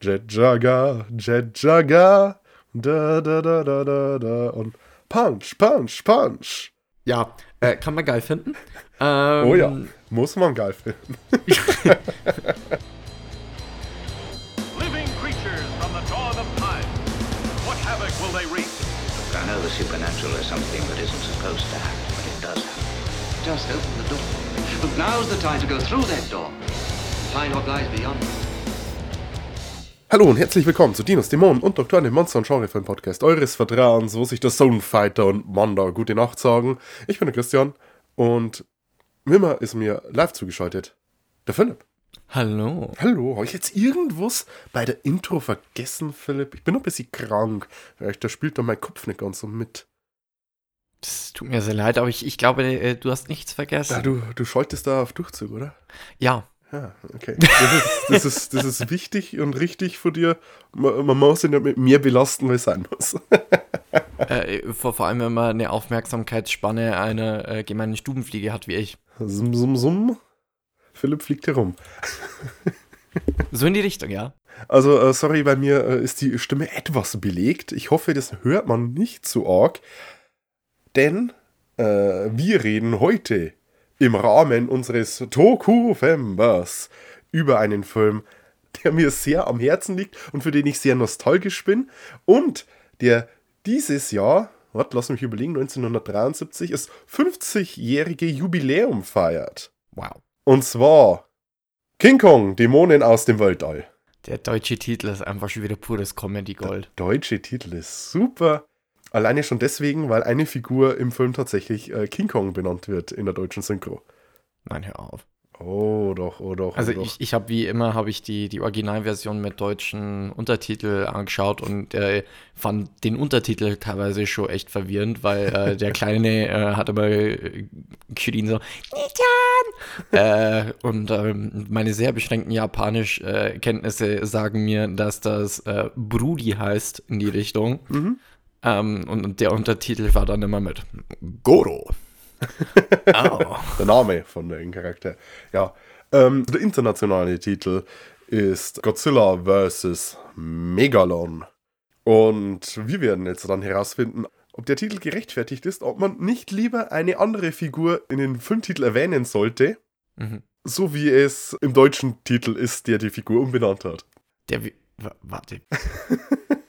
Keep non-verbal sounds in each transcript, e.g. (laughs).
Jet Jaga, Jet Jaga, da da da da da da und Punch, Punch, Punch. Ja, äh, kann man geil finden. Ähm, oh ja, muss man geil finden. (laughs) Living creatures from the dawn of time. What havoc will they wreak? I know the supernatural is something that isn't supposed to happen, but it does happen. Just open the door. But now's the time to go through that door. Find what lies beyond. Hallo und herzlich willkommen zu Dinos Dämonen und Doktoren dem Monster- und Genrefilm-Podcast eures Vertrauens, wo sich der Soundfighter und Manda gute Nacht sagen. Ich bin der Christian und Mimmer ist mir live zugeschaltet. Der Philipp. Hallo. Hallo. Habe ich jetzt irgendwas bei der Intro vergessen, Philipp? Ich bin noch ein bisschen krank. Vielleicht da spielt da mein Kopf nicht ganz so mit. Das tut mir sehr leid, aber ich, ich glaube, äh, du hast nichts vergessen. Ja, du, du schaltest da auf Durchzug, oder? Ja. Ja, okay. Das ist, das ist, das ist wichtig und richtig von dir. Man, man muss ihn ja mit mir belasten, weil es sein muss. (laughs) äh, vor, vor allem, wenn man eine Aufmerksamkeitsspanne einer äh, gemeinen Stubenfliege hat wie ich. Summ, summ, summ. Philipp fliegt herum. so in die Richtung, ja. Also, äh, sorry, bei mir äh, ist die Stimme etwas belegt. Ich hoffe, das hört man nicht zu arg. Denn äh, wir reden heute im Rahmen unseres Toku-Fembers über einen Film, der mir sehr am Herzen liegt und für den ich sehr nostalgisch bin und der dieses Jahr, warte, lass mich überlegen, 1973 das 50-jährige Jubiläum feiert. Wow. Und zwar King Kong, Dämonen aus dem Weltall. Der deutsche Titel ist einfach schon wieder pures Comedy-Gold. Der deutsche Titel ist super. Alleine schon deswegen, weil eine Figur im Film tatsächlich äh, King Kong benannt wird in der deutschen Synchro. Nein, hör auf. Oh, doch, oh, doch. Also oh, doch. ich, ich habe wie immer habe ich die, die Originalversion mit deutschen Untertitel angeschaut und äh, fand den Untertitel teilweise schon echt verwirrend, weil äh, (laughs) der Kleine äh, hat immer äh, geschrien so äh, und ähm, meine sehr beschränkten Japanisch-Kenntnisse sagen mir, dass das äh, Brudi heißt in die Richtung. Mhm. Ähm, und, der Untertitel war dann immer mit Goro. (laughs) oh. (laughs) Der Name von dem Charakter. Ja. Ähm, der internationale Titel ist Godzilla vs. Megalon. Und wir werden jetzt dann herausfinden, ob der Titel gerechtfertigt ist, ob man nicht lieber eine andere Figur in den Filmtitel erwähnen sollte, mhm. so wie es im deutschen Titel ist, der die Figur umbenannt hat. Der, warte. (laughs)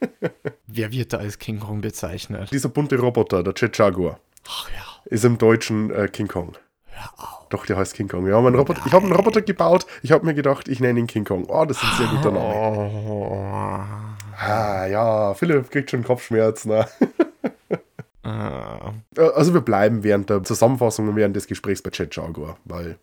Wer wird da als King Kong bezeichnet? Dieser bunte Roboter, der Jet Jaguar. Ach ja. Ist im Deutschen äh, King Kong. Hör auf. Doch, der heißt King Kong. Ja, mein Roboter, ich habe einen Roboter gebaut. Ich habe mir gedacht, ich nenne ihn King Kong. Oh, das ist ein sehr guter Name. Oh. Ah, ja, Philipp kriegt schon Kopfschmerzen. Ne? (laughs) ah. Also wir bleiben während der Zusammenfassung und während des Gesprächs bei Jet Jaguar, weil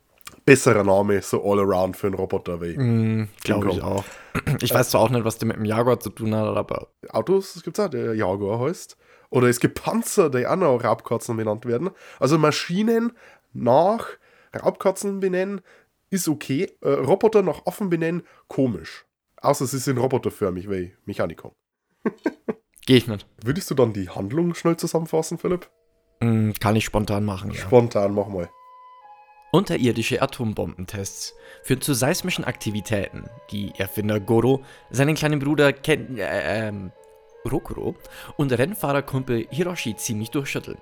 besserer Name so all around für einen Roboter wie. Mm, Glaube ich auch. (clears throat) Ich weiß zwar auch nicht, was der mit dem Jaguar zu tun hat, aber. Autos gibt es auch, der Jaguar heißt. Oder es gibt Panzer, die auch noch Raubkatzen benannt werden. Also Maschinen nach Raubkatzen benennen ist okay. Äh, Roboter nach Affen benennen, komisch. Außer sie sind roboterförmig wie Mechanikon. (laughs) Gehe ich mit. Würdest du dann die Handlung schnell zusammenfassen, Philipp? Mm, kann ich spontan machen, ja. Spontan, mach mal. Unterirdische Atombombentests führen zu seismischen Aktivitäten, die Erfinder Goro, seinen kleinen Bruder Ken, äh, ähm, Rokuro und Rennfahrerkumpel Hiroshi ziemlich durchschütteln.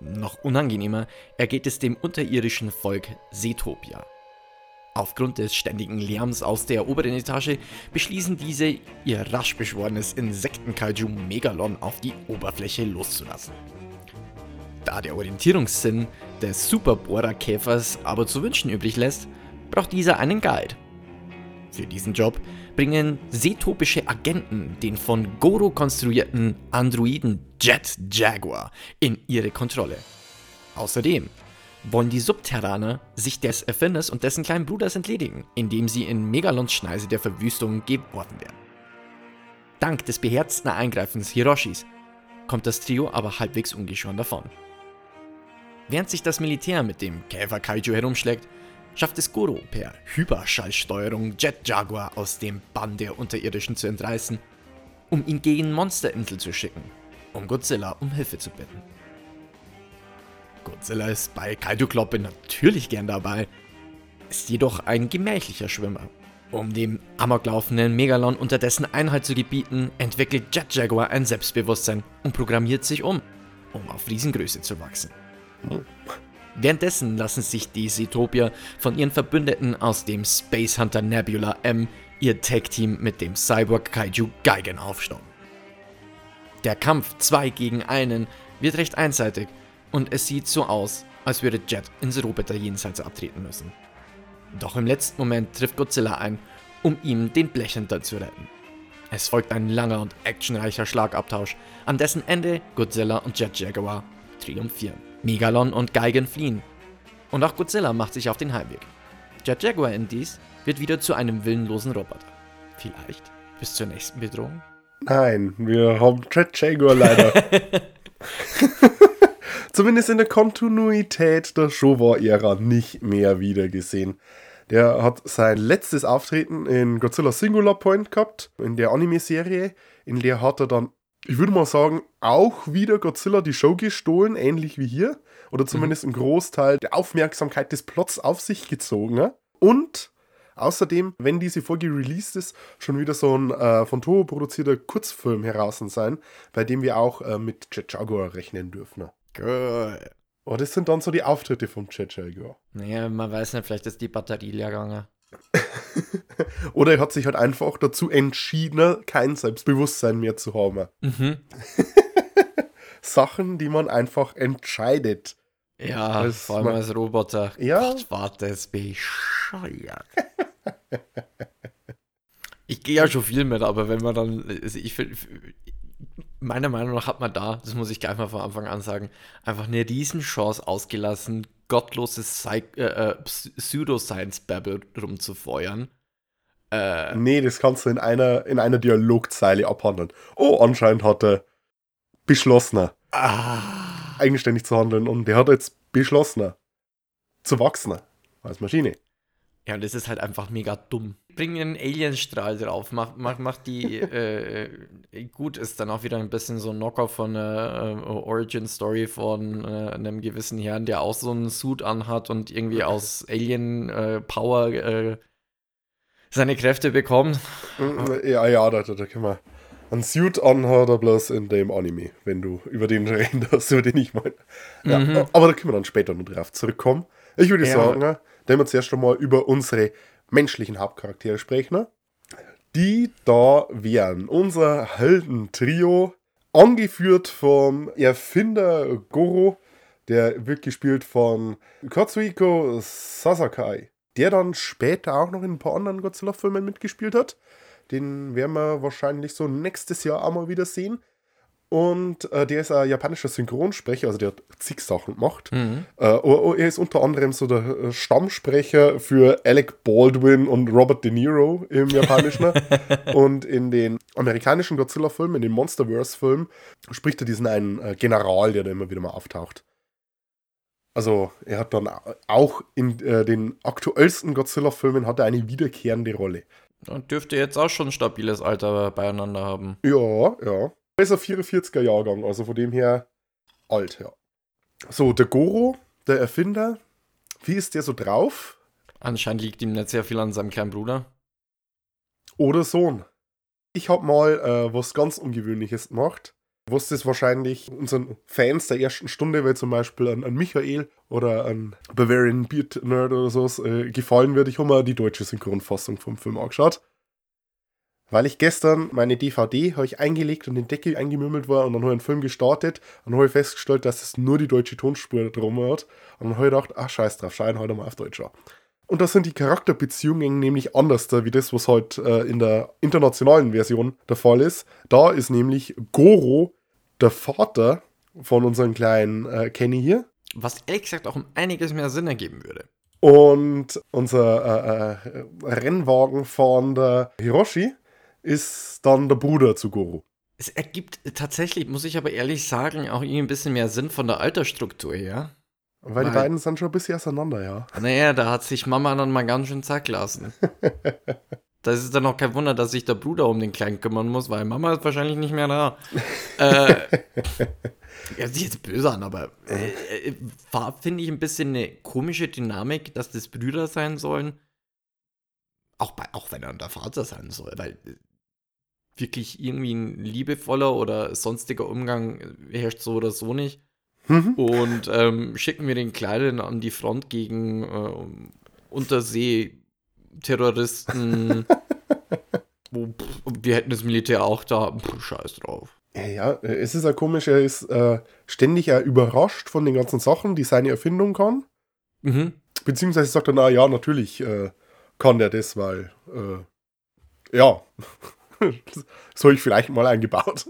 Noch unangenehmer ergeht es dem unterirdischen Volk Seetopia. Aufgrund des ständigen Lärms aus der oberen Etage beschließen diese, ihr rasch beschworenes Insektenkaiju Megalon auf die Oberfläche loszulassen. Da der Orientierungssinn des Superbohrerkäfers aber zu wünschen übrig lässt, braucht dieser einen Guide. Für diesen Job bringen seetopische Agenten den von Goro konstruierten Androiden Jet Jaguar in ihre Kontrolle. Außerdem wollen die Subterraner sich des Erfinders und dessen kleinen Bruders entledigen, indem sie in Megalons Schneise der Verwüstung geworfen werden. Dank des beherzten Eingreifens Hiroshis kommt das Trio aber halbwegs ungeschoren davon. Während sich das Militär mit dem Käfer Kaiju herumschlägt, schafft es Goro per Hyperschallsteuerung Jet Jaguar aus dem Bann der Unterirdischen zu entreißen, um ihn gegen Monsterinsel zu schicken, um Godzilla um Hilfe zu bitten. Godzilla ist bei Kaiju Kloppe natürlich gern dabei, ist jedoch ein gemächlicher Schwimmer. Um dem amoklaufenden Megalon unterdessen Einhalt zu gebieten, entwickelt Jet Jaguar ein Selbstbewusstsein und programmiert sich um, um auf Riesengröße zu wachsen. Währenddessen lassen sich die Zootopia von ihren Verbündeten aus dem Space Hunter Nebula M ihr Tag-Team mit dem Cyborg Kaiju Geigen aufstauen. Der Kampf 2 gegen einen wird recht einseitig und es sieht so aus, als würde Jet ins Roboter jenseits abtreten müssen. Doch im letzten Moment trifft Godzilla ein, um ihm den Blechhunter zu retten. Es folgt ein langer und actionreicher Schlagabtausch, an dessen Ende Godzilla und Jet Jaguar triumphieren. Megalon und Geigen fliehen. Und auch Godzilla macht sich auf den Heimweg. Jet Jaguar indies wird wieder zu einem willenlosen Roboter. Vielleicht bis zur nächsten Bedrohung? Nein, wir haben Jet Jaguar leider. (laughs) (laughs) Zumindest in der Kontinuität der Showa-Ära nicht mehr wiedergesehen. Der hat sein letztes Auftreten in Godzilla Singular Point gehabt, in der Anime-Serie. In der hat er dann, ich würde mal sagen, auch wieder Godzilla die Show gestohlen, ähnlich wie hier. Oder zumindest einen Großteil der Aufmerksamkeit des Plots auf sich gezogen. Ne? Und außerdem, wenn diese Folge released ist, schon wieder so ein äh, von Toho produzierter Kurzfilm heraus sein, bei dem wir auch äh, mit Jet Jaguar rechnen dürfen. Ne? Cool. Oh, das sind dann so die Auftritte vom Jet Jaguar. Naja, man weiß nicht, vielleicht ist die Batterie leer gegangen. (laughs) Oder er hat sich halt einfach dazu entschieden, kein Selbstbewusstsein mehr zu haben. Mhm. (laughs) Sachen, die man einfach entscheidet. Ja, Das vor allem ma- als Roboter. Ja. Gott, warte, ist bescheuert. (laughs) ich gehe ja schon viel mit, aber wenn man dann, also ich finde, meiner Meinung nach hat man da, das muss ich gleich mal von Anfang an sagen, einfach eine Riesenchance ausgelassen, gottloses Psy äh, äh, Ps- Pseudoscience-Babble rumzufeuern. Äh, Nee, das kannst du in einer, in einer Dialogzeile abhandeln. Oh, anscheinend hat er beschlossen, ah, eigenständig zu handeln und der hat jetzt beschlossen, zu wachsen als Maschine. Ja, und das ist halt einfach mega dumm. Bring einen Alienstrahl drauf, mach, mach, mach die, (laughs) äh, äh, gut, ist dann auch wieder ein bisschen so ein Knocker von einer äh, Origin-Story von äh, einem gewissen Herrn, der auch so einen Suit anhat und irgendwie aus Alien-Power äh, seine Kräfte bekommt. Ja, ja, da, da, da können wir. Ein Suit anhat er bloß in dem Anime, wenn du über den reden darfst, (laughs) über den ich meine. Ja, Mhm. Aber da können wir dann später noch drauf zurückkommen. Ich würde Ja. sagen, ne, wenn wir zuerst einmal über unsere menschlichen Hauptcharaktere sprechen, ne, die da wären unser Heldentrio, angeführt vom Erfinder Goro, der wird gespielt von Katsuhiko Sasakai, der dann später auch noch in ein paar anderen Godzilla-Filmen mitgespielt hat. Den werden wir wahrscheinlich so nächstes Jahr auch mal wieder sehen. Und äh, der ist ein japanischer Synchronsprecher, also der hat zig Sachen gemacht. Mhm. Äh, oh, oh, er ist unter anderem so der äh, Stammsprecher für Alec Baldwin und Robert De Niro im Japanischen. (laughs) und in den amerikanischen Godzilla-Filmen, in den Monsterverse-Filmen, spricht er diesen einen äh, General, der da immer wieder mal auftaucht. Also er hat dann auch in äh, den aktuellsten Godzilla-Filmen hat er eine wiederkehrende Rolle. Und dürfte jetzt auch schon ein stabiles Alter beieinander haben. Ja, ja. Er ist ein 44er Jahrgang, also von dem her alt, ja. So, der Goro, der Erfinder, wie ist der so drauf? Anscheinend liegt ihm nicht sehr viel an seinem kleinen Bruder. Oder Sohn? Ich hab mal äh, was ganz Ungewöhnliches gemacht. Was das wahrscheinlich unseren Fans der ersten Stunde, weil zum Beispiel an, an Michael oder an Bavarian Beat Nerd oder so äh, gefallen wird. Ich habe mir die deutsche Synchronfassung vom Film angeschaut. Weil ich gestern meine DVD habe ich eingelegt und den Deckel eingemümmelt war und dann habe ich einen Film gestartet und habe festgestellt, dass es nur die deutsche Tonspur drum hat. Und dann habe ich gedacht, ach scheiß drauf, schein heute mal auf Deutsch an. Und das sind die Charakterbeziehungen nämlich anders, da, wie das, was halt äh, in der internationalen Version der Fall ist. Da ist nämlich Goro der Vater von unserem kleinen äh, Kenny hier. Was ehrlich gesagt auch um einiges mehr Sinn ergeben würde. Und unser äh, äh, Rennwagen von der Hiroshi ist dann der Bruder zu Goro. Es ergibt tatsächlich, muss ich aber ehrlich sagen, auch irgendwie ein bisschen mehr Sinn von der Altersstruktur her. Weil die Weil- beiden sind schon ein bisschen auseinander, ja. (laughs) Naja, da hat sich Mama dann mal ganz schön zack lassen. (laughs) Das ist dann auch kein Wunder, dass sich der Bruder um den Kleinen kümmern muss, weil Mama ist wahrscheinlich nicht mehr da. (laughs) äh, ja, sieht jetzt böse an, aber äh, äh, war, finde ich, ein bisschen eine komische Dynamik, dass das Brüder sein sollen. auch, bei, auch wenn er der Vater sein soll, weil äh, wirklich irgendwie ein liebevoller oder sonstiger Umgang herrscht so oder so nicht. Mhm. Und ähm, schicken wir den Kleinen an die Front gegen äh, Unterseeterroristen. (laughs) Wo, pff, wir hätten das Militär auch da. Pff, scheiß drauf. Ja, ja, es ist ja komisch, er ist äh, ständig ja überrascht von den ganzen Sachen, die seine Erfindung kann. Mhm. Beziehungsweise sagt er, na ja, natürlich äh, kann der das, weil, äh, ja, das habe ich vielleicht mal eingebaut.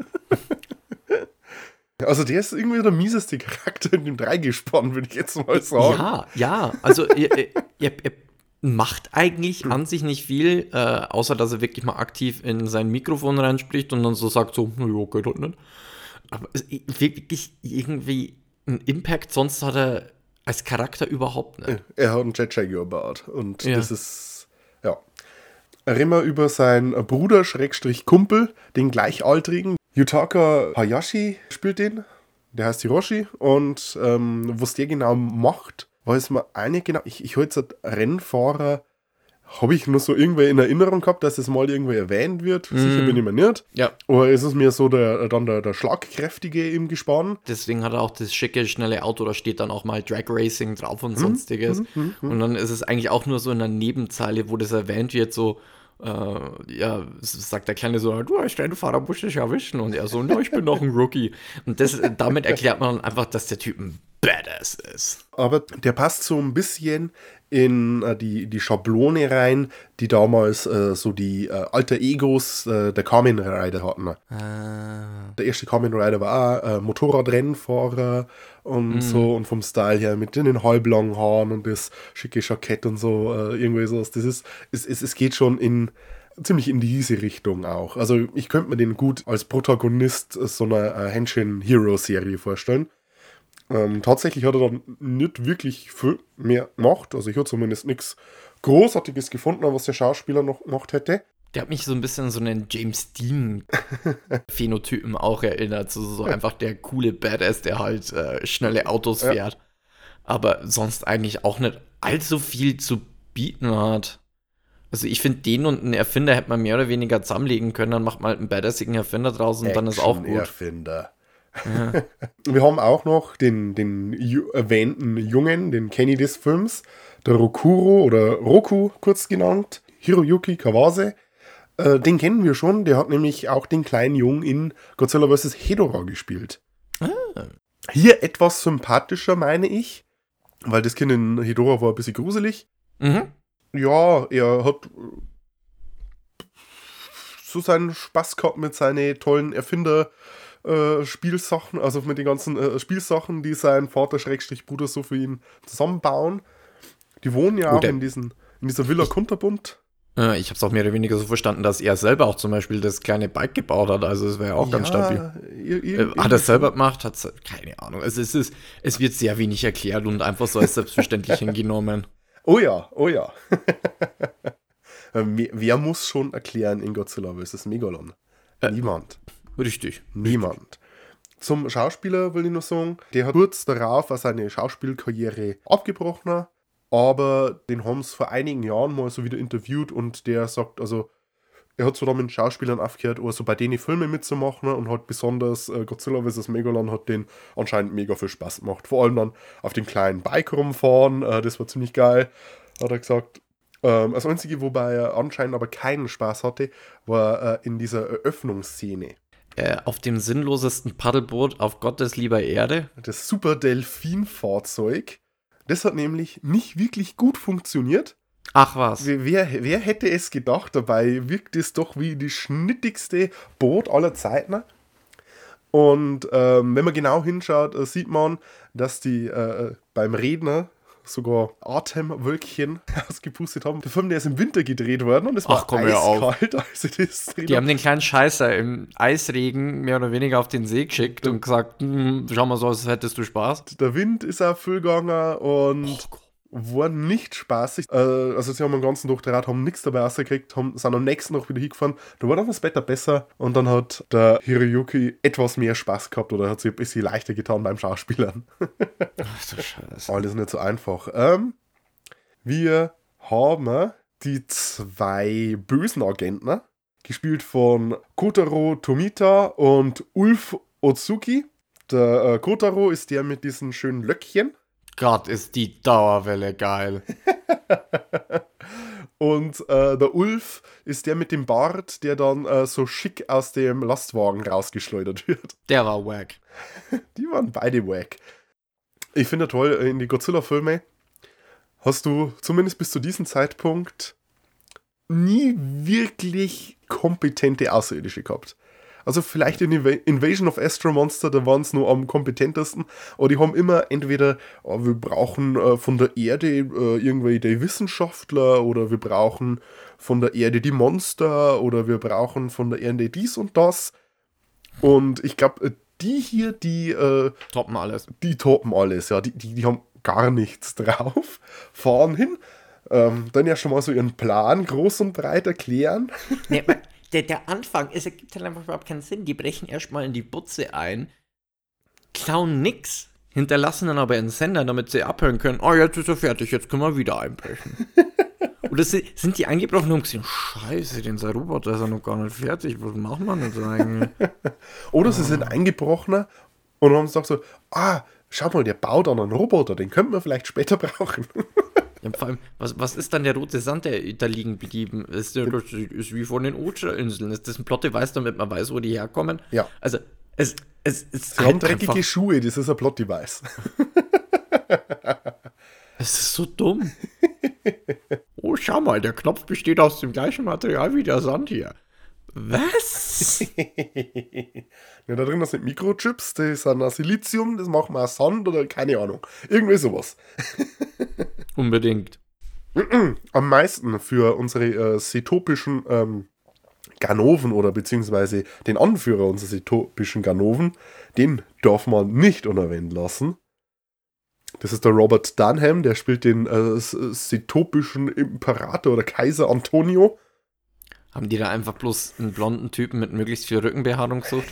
also der ist irgendwie der mieseste Charakter in dem Dreigespann, würde ich jetzt mal sagen. Ja, ja. Also er, er, er, macht eigentlich an sich nicht viel, äh, außer dass er wirklich mal aktiv in sein Mikrofon reinspricht und dann so sagt so, ja, geht halt nicht. Aber wirklich irgendwie einen Impact, sonst hat er als Charakter überhaupt nicht. Er hat einen Jet Jaguar Bart und Ja. das ist. Wir über seinen Bruder, Schrägstrich Kumpel, den Gleichaltrigen. Yutaka Hayashi spielt den, der heißt Hiroshi und ähm, was der genau macht, weiß man eine genau, ich, ich halte jetzt Rennfahrer, habe ich nur so irgendwer in Erinnerung gehabt, dass es mal irgendwo erwähnt wird, sicher bin ich mir nicht. Ja. Oder ist es mir so der, dann der, der Schlagkräftige im Gespann? Deswegen hat er auch das schicke, schnelle Auto, da steht dann auch mal Drag Racing drauf und sonstiges. Und dann ist es eigentlich auch nur so in der Nebenzeile, wo das erwähnt wird, so, äh, ja, sagt der Kleine so, du hast deinen Fahrer musst dich erwischen. Und er so, no, ich bin noch ein Rookie. Und das, damit erklärt man einfach, dass der Typ ein Badass ist. Aber der passt so ein bisschen in äh, die, die Schablone rein, die damals äh, so die äh, alter Egos äh, der Kamen Rider hatten. Der erste Kamen Rider war auch äh, Motorradrennfahrer und so und vom Style her mit den halblangen Haaren und das schicke Jackett und so, irgendwie sowas. Das ist, es, es, es geht schon in ziemlich in diese Richtung auch. Also ich könnte mir den gut als Protagonist so einer äh, Henshin-Hero-Serie vorstellen. Ähm, tatsächlich hat er dann nicht wirklich viel mehr gemacht. Also ich habe zumindest nichts Großartiges gefunden, was der Schauspieler noch gemacht hätte. Der hat mich so ein bisschen an so einen James Dean-Phänotypen (laughs) auch erinnert. So, so einfach der coole Badass, der halt äh, schnelle Autos Ja. fährt. Aber sonst eigentlich auch nicht allzu viel zu bieten hat. Also ich finde, den und einen Erfinder hätte man mehr oder weniger zusammenlegen können, dann macht man halt einen badassigen Erfinder draus und dann ist auch gut. Erfinder. Wir haben auch noch den, den erwähnten Jungen, den Kenny des Films, der Rokuro oder Roku kurz genannt, Hiroyuki Kawase. Äh, den kennen wir schon, der hat nämlich auch den kleinen Jungen in Godzilla vs. Hedorah gespielt. Hier etwas sympathischer, meine ich, weil das Kind in Hedorah war ein bisschen gruselig. Mhm. Ja, er hat so seinen Spaß gehabt mit seinen tollen Erfinder. Äh, Spielsachen, also mit den ganzen äh, Spielsachen, die sein Vater Schrägstrich Bruder so für ihn zusammenbauen. Die wohnen ja Oh, auch in, diesen, in dieser Villa Kunterbund. Äh, ich habe es auch mehr oder weniger so verstanden, dass er selber auch zum Beispiel das kleine Bike gebaut hat. Also es wäre auch ganz stabil. ir- Äh, hat er selber gemacht? Hat's, keine Ahnung. Also es, ist, es wird sehr wenig erklärt und einfach so als selbstverständlich (laughs) hingenommen. Oh ja, oh ja. (laughs) Äh, wer, wer muss schon erklären in Godzilla vs. Megalon? Äh. Richtig. Niemand. Zum Schauspieler will ich nur sagen, der hat kurz darauf seine Schauspielkarriere abgebrochen, aber den haben sie vor einigen Jahren mal so wieder interviewt und der sagt, also er hat so dann mit Schauspielern aufgehört, also bei denen Filme mitzumachen und hat besonders äh, Godzilla vs. Megalon hat den anscheinend mega viel Spaß gemacht. Vor allem dann auf dem kleinen Bike rumfahren, äh, das war ziemlich geil, hat er gesagt. Ähm, das Einzige, wobei er anscheinend aber keinen Spaß hatte, war äh, in dieser Eröffnungsszene. Äh, auf dem sinnlosesten Paddelboot auf Gottes lieber Erde. das Super Delfin-Fahrzeug. Das hat nämlich nicht wirklich gut funktioniert. Ach was. Wer, wer, hätte es gedacht? Dabei wirkt es doch wie die schnittigste Boot aller Zeiten. Und ähm, wenn man genau hinschaut, äh, sieht man, dass die äh, beim Redner sogar Atemwölkchen (laughs) ausgepustet haben. Der Film, der ist im Winter gedreht worden und es war Ach, komm, eiskalt, (laughs) als sie das Die haben den kleinen Scheißer im Eisregen mehr oder weniger auf den See geschickt und gesagt, "Hm, schau mal so, als hättest du Spaß. Der Wind ist auch viel gegangen und war nicht spaßig. Äh, also sie haben den ganzen Tag Rad, haben nichts dabei rausgekriegt, haben, sind am nächsten Tag wieder hingefahren. Da war dann das Wetter besser und dann hat der Hiroyuki etwas mehr Spaß gehabt oder hat sich ein bisschen leichter getan beim Schauspielern. (laughs) Ach du Scheiße. Alles nicht so einfach. Ähm, wir haben die zwei bösen Agenten, gespielt von Kotaro Tomita und Ulf Otsuki. Der äh, Kotaro ist der mit diesen schönen Löckchen. Gott, ist die Dauerwelle geil. (laughs) Und äh, der Ulf ist der mit dem Bart, der dann äh, so schick aus dem Lastwagen rausgeschleudert wird. (laughs) Der war wack. Die waren beide wack. Ich finde toll, in die Godzilla-Filme hast du zumindest bis zu diesem Zeitpunkt nie wirklich kompetente Außerirdische gehabt. Also vielleicht in Invasion of Astro Monster, da waren es nur am kompetentesten, aber die haben immer entweder, oh, wir brauchen äh, von der Erde äh, irgendwelche Wissenschaftler oder wir brauchen von der Erde die Monster oder wir brauchen von der Erde dies und das. Und ich glaube, äh, die hier, die äh, toppen alles. Die toppen alles, ja. Die, die, die haben gar nichts (laughs) drauf, fahren hin, ähm, dann ja schon mal so ihren Plan groß und breit erklären. Nee, der, der Anfang, es ergibt halt einfach überhaupt keinen Sinn. Die brechen erstmal in die Butze ein, klauen nix, hinterlassen dann aber einen Sender, damit sie abhören können. Oh, jetzt ist er fertig, jetzt können wir wieder einbrechen. (laughs) Oder sind die eingebrochen und gesehen, scheiße, den Roboter ist ja noch gar nicht fertig, was machen wir denn eigentlich? (laughs) Oder sie sind eingebrochen und haben gesagt so, ah, schau mal, der baut an einen Roboter, den könnten wir vielleicht später brauchen. (laughs) Ja, vor allem, was, was ist dann der rote Sand, der da liegen geblieben ist? Das ist wie von den Ocha-Inseln. Ist das ein Plot-Device, damit man weiß, wo die herkommen? Ja. Also, es, es, es Sie haben dreckige einfach... Schuhe, das ist ein Plot-Device. (laughs) Es ist so dumm. oh, schau mal, der Knopf besteht aus dem gleichen Material wie der Sand hier. Was? (laughs) ja, da drin sind Mikrochips, das sind ein Silizium, das machen wir aus Sand oder keine Ahnung. Irgendwie sowas. (laughs) Unbedingt. (clears throat) Am meisten für unsere äh, setopischen ähm, Ganoven oder beziehungsweise den Anführer unserer setopischen Ganoven, den darf man nicht unerwähnt lassen. Das ist der Robert Dunham, der spielt den äh, setopischen Imperator oder Kaiser Antonio. Haben die da einfach bloß einen blonden Typen mit möglichst viel Rückenbehaarung gesucht?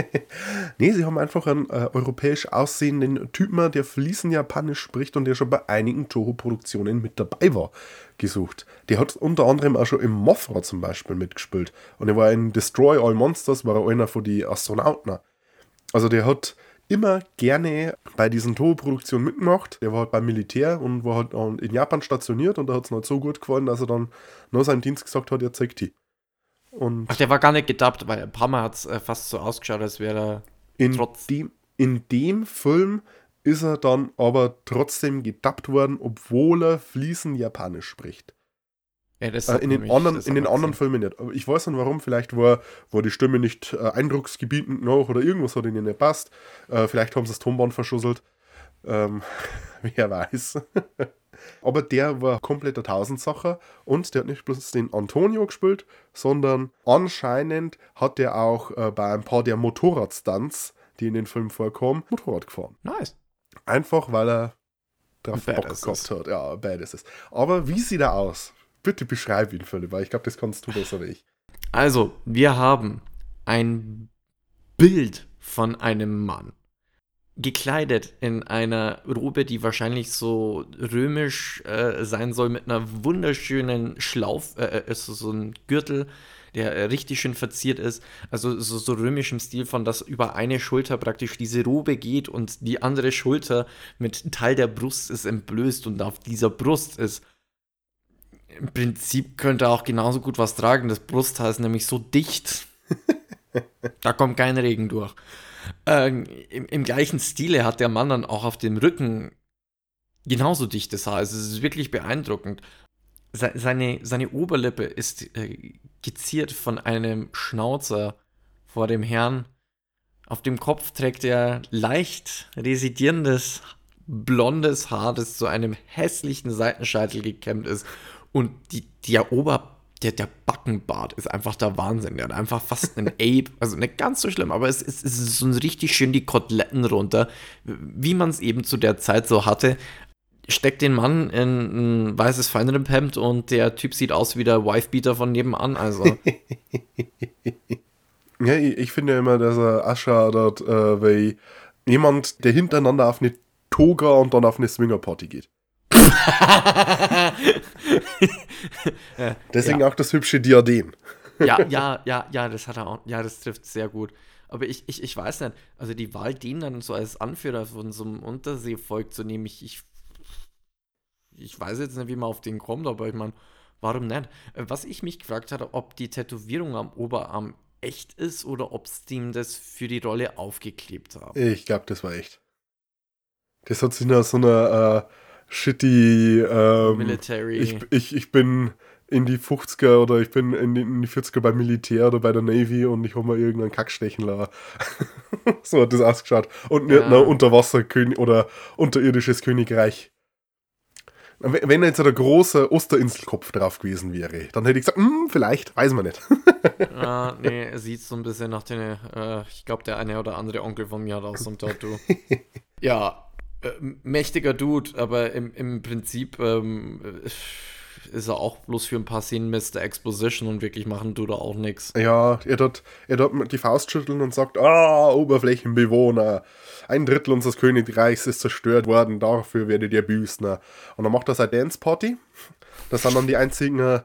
(laughs) nee, sie haben einfach einen äh, europäisch aussehenden Typen, der fließend Japanisch spricht und der schon bei einigen Toho-Produktionen mit dabei war, gesucht. Der hat unter anderem auch schon im Mothra zum Beispiel mitgespielt. Und er war in Destroy All Monsters, war er einer von den Astronauten. Also der hat immer gerne bei diesen Toho-Produktionen mitgemacht. Der war halt beim Militär und war halt in Japan stationiert und da hat es nicht so gut gefallen, dass er dann nach seinem Dienst gesagt hat, er zeigt die. Und Ach, der war gar nicht gedubbt, weil ein paar Mal hat es äh, fast so ausgeschaut, als wäre er in trotz. Dem, in dem Film ist er dann aber trotzdem gedubbt worden, obwohl er fließend Japanisch spricht. Ja, äh, in den anderen, in den anderen Filmen nicht. Aber ich weiß nicht warum. Vielleicht war, war die Stimme nicht äh, eindrucksgebietend noch oder irgendwas hat ihnen nicht passt. Äh, vielleicht haben sie das Tonband verschusselt. Ähm, (laughs) wer weiß. (laughs) Aber der war kompletter Tausendsacher und der hat nicht bloß den Antonio gespielt, sondern anscheinend hat er auch äh, bei ein paar der Motorradstunts, die in den Film vorkommen, Motorrad gefahren. Nice. Einfach weil er drauf Bock gehabt hat. Ja, beides ist. Aber wie sieht er aus? Bitte beschreib ihn, Philipp, weil ich glaube, das kannst du besser wie ich. Also, wir haben ein Bild von einem Mann. Gekleidet in einer Robe, die wahrscheinlich so römisch äh, sein soll, mit einer wunderschönen Schlauf, äh, äh so, so ein Gürtel, der äh, richtig schön verziert ist. Also so, so römisch im Stil von, dass über eine Schulter praktisch diese Robe geht und die andere Schulter mit Teil der Brust ist entblößt und auf dieser Brust ist im Prinzip könnte er auch genauso gut was tragen. Das Brusthaar ist nämlich so dicht. da kommt kein Regen durch. Ähm, im, im, gleichen Stile hat der Mann dann auch auf dem Rücken genauso dichtes Haar. Also es ist wirklich beeindruckend. Se seine, seine Oberlippe ist äh, geziert von einem Schnauzer vor dem Herrn. Auf dem Kopf trägt er leicht residierendes blondes Haar, das zu einem hässlichen Seitenscheitel gekämmt ist und die, der Ober, der, der Backenbart ist einfach der Wahnsinn. Der hat einfach fast einen (laughs) Ape. Also nicht ganz so schlimm, aber es, es, es ist so richtig schön die Koteletten runter, wie man es eben zu der Zeit so hatte. Steckt den Mann in ein weißes Feinripp-Hemd und der Typ sieht aus wie der Wifebeater von nebenan. Also. (laughs) ja, ich, ich, finde immer, dass er Ascha dort, äh, wie jemand, der hintereinander auf eine Toga und dann auf eine Swingerparty geht. (laughs) Deswegen ja. auch das hübsche Diadem. Ja, (laughs) ja, ja, ja, das hat er auch. Ja, das trifft sehr gut. Aber ich, ich, ich weiß nicht, also die Wahl, den dann so als Anführer von so einem Unterseevolk zu nehmen, ich, ich, ich weiß jetzt nicht, wie man auf den kommt, aber ich meine, warum nicht? Was ich mich gefragt habe, ob die Tätowierung am Oberarm echt ist oder ob es ihm das für die Rolle aufgeklebt haben. Ich glaube, das war echt. Das hat sich nach so einer äh, shitty ähm, Military. ich, ich, ich bin in die 50er oder ich bin in die, in die 40er beim Militär oder bei der Navy und ich habe mir irgendeinen Kack stechen lassen. (laughs) so hat das ausgeschaut. Und nicht Ja. ein Unterwasserkönig oder unterirdisches Königreich. Wenn jetzt ein großer Osterinselkopf drauf gewesen wäre, dann hätte ich gesagt, hm, vielleicht, weiß man nicht. (laughs) Ah, nee, er sieht so ein bisschen nach den, äh, ich glaube, der eine oder andere Onkel von mir hat auch so ein Tattoo. (laughs) ja, mächtiger Dude, aber im, im Prinzip ähm, äh, ist er auch bloß für ein paar Szenen Mr. Exposition und wirklich machen tut er auch nichts. Ja, er dort, er dort die Faust schütteln und sagt, ah, Oberflächenbewohner, ein Drittel unseres Königreichs ist zerstört worden, dafür werdet ihr büßen. Und dann macht er seine Dance Party. Das sind dann die einzigen äh,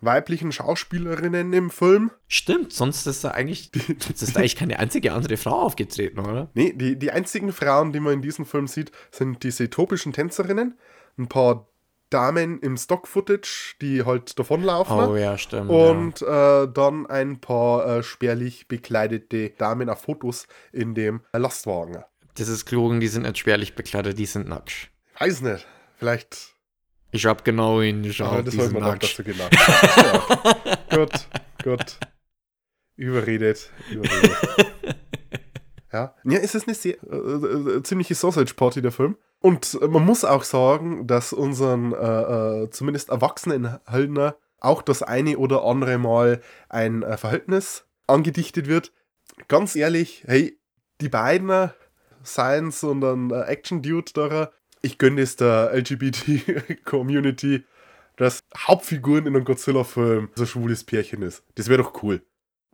weiblichen Schauspielerinnen im Film. Stimmt, sonst ist da eigentlich, sonst ist da eigentlich keine einzige andere Frau aufgetreten, oder? Nee, die, die einzigen Frauen, die man in diesem Film sieht, sind diese äthiopischen Tänzerinnen, ein paar Damen im Stock-Footage, die halt davonlaufen. Oh ja, stimmt. Und äh, dann ein paar äh, spärlich bekleidete Damen auf Fotos in dem Lastwagen. ja. Das ist gelogen, die sind nicht schwerlich bekleidet, die sind nackt. Weiß nicht. Vielleicht. Ich hab genau hingeschaut, das die soll sind man doch, nackt. dass du genau. ja. Gut, gut. Überredet, überredet. (laughs) ja. ja, es ist eine sehr, äh, äh, ziemliche Sausage Party, der Film. Und äh, man muss auch sagen, dass unseren äh, äh, zumindest erwachsenen Höllner auch das eine oder andere Mal ein äh, Verhältnis angedichtet wird. Ganz ehrlich, hey, die beiden, Science und ein äh, Action-Dude da, ich gönne es der LGBT-Community, (laughs) dass Hauptfiguren in einem Godzilla-Film so ein schwules Pärchen ist. Das wäre doch cool.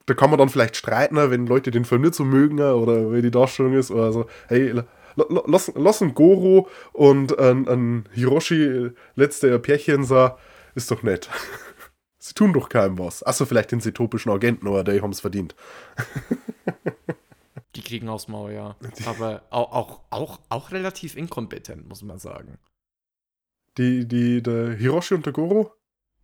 Da kann man dann vielleicht streiten, wenn Leute den Film nicht so mögen oder wie die Darstellung ist oder so. Hey, la- la- lass, lass ein Goro und ein, ein Hiroshi letzte Pärchen sein, ist doch nett. (laughs) Sie tun doch keinem was. Achso, vielleicht den setopischen Agenten, aber die haben es verdient. (laughs) Die kriegen aufs Maul, ja. (laughs) Aber auch, auch, auch, auch relativ inkompetent, muss man sagen. Die, die, der Hiroshi und der Goro?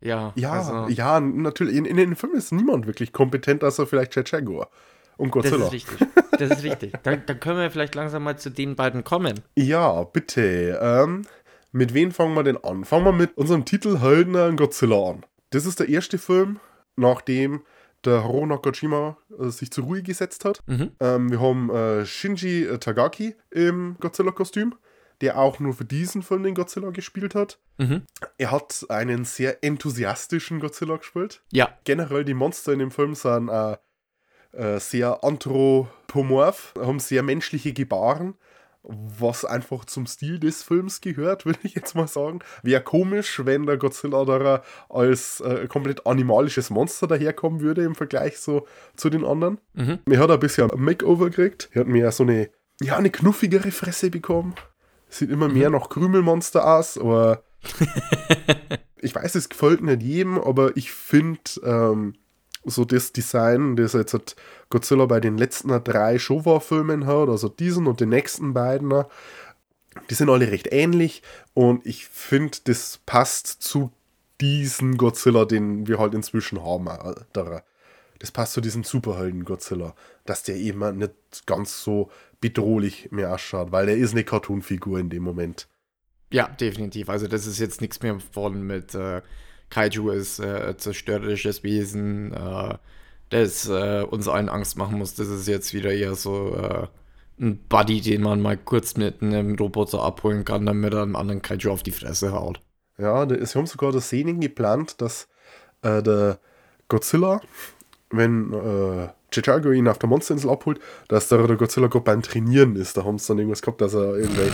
Ja, Ja, also, ja, natürlich. In, in den Filmen ist niemand wirklich kompetent, außer vielleicht Jaguar und das Godzilla. ist richtig. Das ist richtig. Dann, dann können wir vielleicht langsam mal zu den beiden kommen. Ja, bitte. Ähm, mit wem fangen wir denn an? Fangen wir mit unserem Titelhelden Godzilla an. Das ist der erste Film, nachdem der Haruo Nakajima äh, sich zur Ruhe gesetzt hat. Mhm. Ähm, wir haben äh, Shinji äh, Tagaki im Godzilla-Kostüm, der auch nur für diesen Film den Godzilla gespielt hat. Mhm. Er hat einen sehr enthusiastischen Godzilla gespielt. Ja, Generell die Monster in dem Film sind äh, äh, sehr anthropomorph, haben sehr menschliche Gebaren, was einfach zum Stil des Films gehört, (laughs) würde ich jetzt mal sagen. Wäre komisch, wenn der Godzilla da als äh, komplett animalisches Monster daherkommen würde im Vergleich so zu den anderen. Mhm. Er hat ein bisschen ein Makeover gekriegt. Er hat mir so eine, ja, eine knuffigere Fresse bekommen. Sieht immer mehr nach Krümelmonster aus, aber (laughs) ich weiß, es gefällt nicht jedem, aber ich finde ähm, so das Design, das jetzt hat Godzilla bei den letzten drei Showa-Filmen hat, also diesen und den nächsten beiden, die sind alle recht ähnlich und ich finde, das passt zu diesem Godzilla, den wir halt inzwischen haben. äh, da. Das passt zu diesem Superhelden-Godzilla, dass der eben nicht ganz so bedrohlich mehr ausschaut, weil er ist eine Cartoon-Figur in dem Moment. ja, definitiv. Also das ist jetzt nichts mehr von mit äh, Kaiju ist äh, zerstörerisches Wesen, äh, das äh, uns allen Angst machen muss. Das ist jetzt wieder eher so äh, ein Buddy, den man mal kurz mit einem Roboter abholen kann, damit er einem anderen Kaiju auf die Fresse haut. Ja, sie haben sogar das Szenen geplant, dass äh, der Godzilla, wenn äh, Chichago ihn auf der Monsterinsel abholt, dass da der Godzilla gerade beim Trainieren ist. Da haben sie dann irgendwas gehabt, dass er irgendwie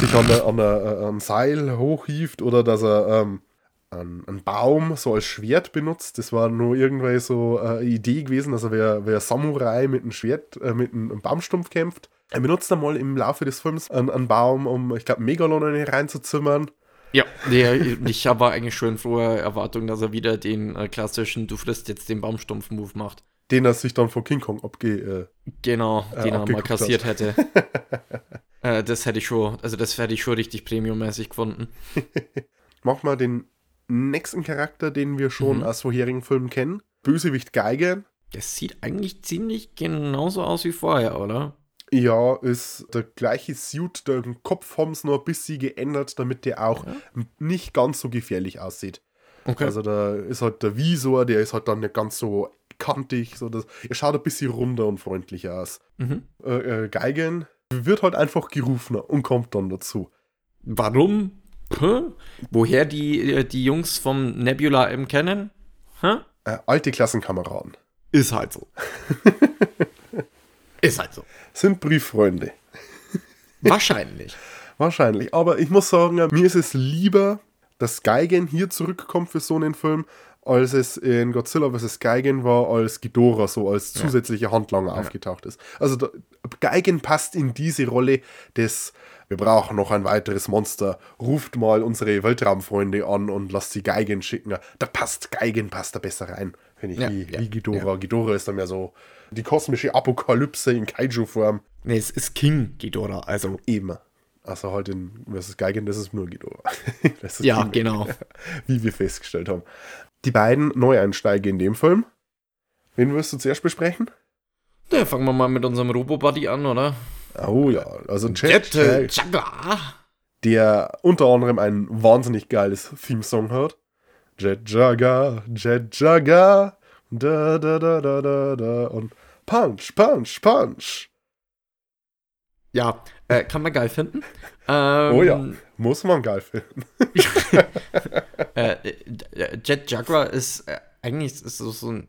sich an der, an der, äh, am Seil hochhieft oder dass er ähm, einen, einen Baum so als Schwert benutzt. Das war nur irgendwie so eine Idee gewesen, dass er wie, wie ein Samurai mit einem Schwert, äh, mit einem, Baumstumpf kämpft. Er benutzt einmal im Laufe des Films einen, einen Baum, um, ich glaube, Megalon reinzuzimmern. Ja, nee, ich habe eigentlich schon in froher Erwartung, dass er wieder den äh, klassischen Du frisst jetzt den Baumstumpf-Move macht. Den er sich dann vor King Kong abge... Äh, Genau, Äh, den er mal kassiert hat. hätte. (laughs) äh, das hätte ich schon, also das hätte ich schon richtig premiummäßig gefunden. Mach mal den nächsten Charakter, den wir schon Mhm. aus vorherigen Filmen kennen. Bösewicht Geigen. Das sieht eigentlich ziemlich genauso aus wie vorher, oder? Ja, ist der gleiche Suit, den Kopf haben sie nur ein bisschen geändert, damit der auch Ja. nicht ganz so gefährlich aussieht. Okay. Also da ist halt der Visor, der ist halt dann nicht ganz so kantig, so das, er schaut ein bisschen runder und freundlicher aus. mhm. Äh, äh, Geigen wird halt einfach gerufen und kommt dann dazu. Warum? Hä? Woher die, äh, die Jungs vom Nebula M kennen? Hä? Äh, alte Klassenkameraden. Ist halt so. (laughs) Ist halt so. Sind Brieffreunde. (laughs) Wahrscheinlich. Wahrscheinlich. Aber ich muss sagen, mir ist es lieber, dass Geigen hier zurückkommt für so einen Film, als es in Godzilla vs. Geigen war, als Ghidorah so als zusätzliche Handlanger aufgetaucht ist. Also da, Geigen passt in diese Rolle des wir brauchen noch ein weiteres Monster. Ruft mal unsere Weltraumfreunde an und lasst sie Geigen schicken. Da passt Geigen passt da besser rein, finde ich, Ja, wie, ja, wie Ghidorah. Ghidorah ist dann mehr so die kosmische Apokalypse in Kaiju-Form. Nee, es ist King Ghidorah, also. Eben. Also halt in versus Geigen, das ist nur Ghidorah. (laughs) Das ist Ja, King, genau. (laughs) Wie wir festgestellt haben. Die beiden Neueinsteiger in dem Film. Wen wirst du zuerst besprechen? Ja, fangen wir mal mit unserem Robo-Buddy an, oder? Oh ja, also Jet, Jet, Jaguar. der unter anderem ein wahnsinnig geiles Theme-Song hat. Jet Jaga, Jet Jaga, da da da da da da und Punch, Punch, Punch. Ja, äh, kann man geil finden. Ähm, (laughs) Oh ja, muss man geil finden. (laughs) (laughs) äh, äh, Jet Jaguar ist äh, eigentlich ist so, so ein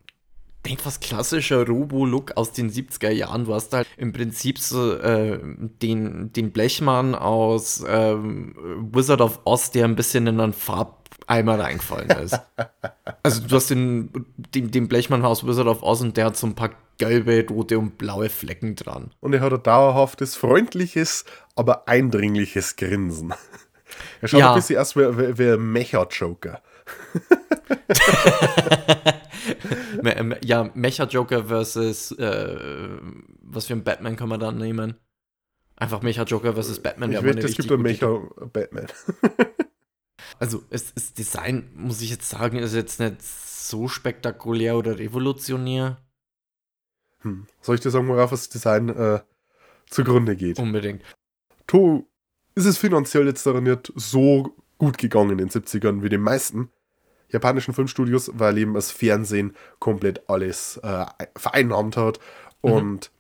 denk was klassischer Robo-Look aus den 70er Jahren. Du hast halt im Prinzip so äh, den, den Blechmann aus ähm, Wizard of Oz, der ein bisschen in einen Farbeimer reingefallen ist. (laughs) also du hast den, den, den Blechmann aus Wizard of Oz und der hat so ein paar gelbe, rote und blaue Flecken dran. Und er hat ein dauerhaftes, freundliches, aber eindringliches Grinsen. (laughs) Er schaut Ja. ein bisschen aus wie, wie, wie ein Mecha-Joker. (laughs) (laughs) Ja, Mecha Joker versus äh, was für ein Batman kann man da nehmen? Einfach Mecha Joker versus Batman. Ich wette, es gibt einen Mecha-Batman. (laughs) Also, es, das Design, muss ich jetzt sagen, ist jetzt nicht so spektakulär oder revolutionär. Hm. Soll ich dir sagen, worauf das Design äh, zugrunde geht? Unbedingt. To ist es finanziell jetzt daran nicht so gut gegangen in den 70ern wie den meisten japanischen Filmstudios, weil eben das Fernsehen komplett alles äh, vereinnahmt hat. Und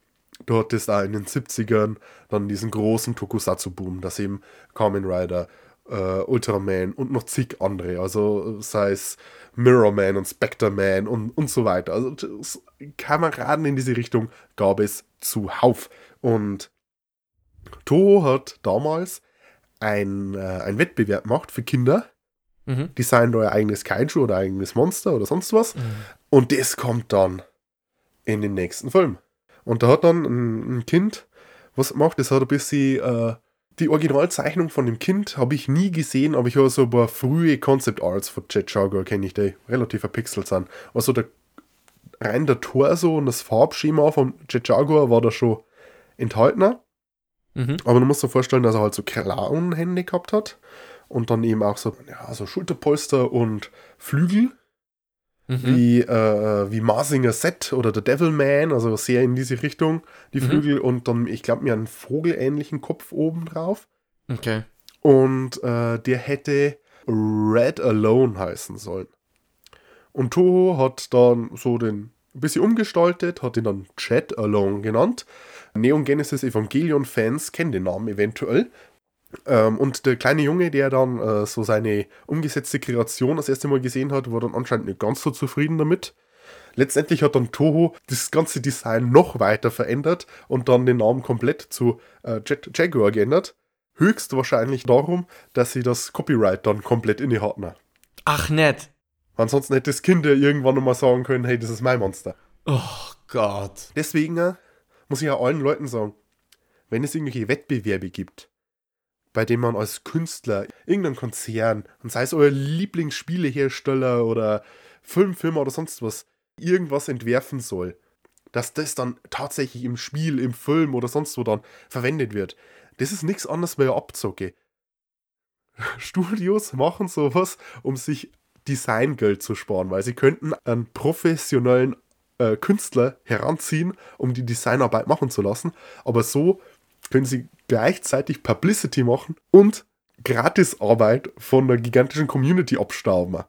du hattest auch in den 70ern dann diesen großen Tokusatsu-Boom, dass eben Kamen Rider, äh, Ultraman und noch zig andere, also sei es Mirror Man und Spectre Man und, und so weiter. Also Kameraden in diese Richtung gab es zuhauf. Und Toho hat damals ein, äh, ein Wettbewerb gemacht für Kinder. Mhm. Design euer eigenes Kaiju oder eigenes Monster oder sonst was. Und das kommt dann in den nächsten Film. Und da hat dann ein, ein Kind was gemacht, das hat ein bisschen äh, die Originalzeichnung von dem Kind habe ich nie gesehen, aber ich habe so ein paar frühe Concept Arts von Jet Jaguar, kenne ich, die relativ verpixelt sind. Also der, rein der Torso und das Farbschema von Jet Jaguar war da schon enthaltener. Mhm. Aber du musst dir vorstellen, dass er halt so Clown-Hände gehabt hat. Und dann eben auch so, ja, so Schulterpolster und Flügel, Mhm. wie, äh, wie Marsinger Set oder der Devilman, also sehr in diese Richtung, die Mhm. Flügel. Und dann, ich glaube, mir einen vogelähnlichen Kopf oben drauf. Okay. Und äh, der hätte Red Alone heißen sollen. Und Toho hat dann so den ein bisschen umgestaltet, hat ihn dann Jet Alone genannt. Neon Genesis Evangelion Fans kennen den Namen eventuell. Ähm, und der kleine Junge, der dann äh, so seine umgesetzte Kreation das erste Mal gesehen hat, war dann anscheinend nicht ganz so zufrieden damit. Letztendlich hat dann Toho das ganze Design noch weiter verändert und dann den Namen komplett zu äh, Jet Jaguar geändert. Höchstwahrscheinlich darum, dass sie das Copyright dann komplett inne hatten. Ach, nett. Ansonsten hätte das Kind ja irgendwann nochmal sagen können, hey, das ist mein Monster. Oh Gott. Deswegen äh, muss ich ja allen Leuten sagen, wenn es irgendwelche Wettbewerbe gibt, bei dem man als Künstler irgendeinen Konzern, und sei es euer Lieblingsspielehersteller oder Filmfirma oder sonst was, irgendwas entwerfen soll, dass das dann tatsächlich im Spiel, im Film oder sonst wo dann verwendet wird. Das ist nichts anderes wie eine Abzocke. (laughs) Studios machen sowas, um sich Designgeld zu sparen, weil sie könnten einen professionellen äh, Künstler heranziehen, um die Designarbeit machen zu lassen. Aber so können sie gleichzeitig Publicity machen und Gratisarbeit von der gigantischen Community abstauben.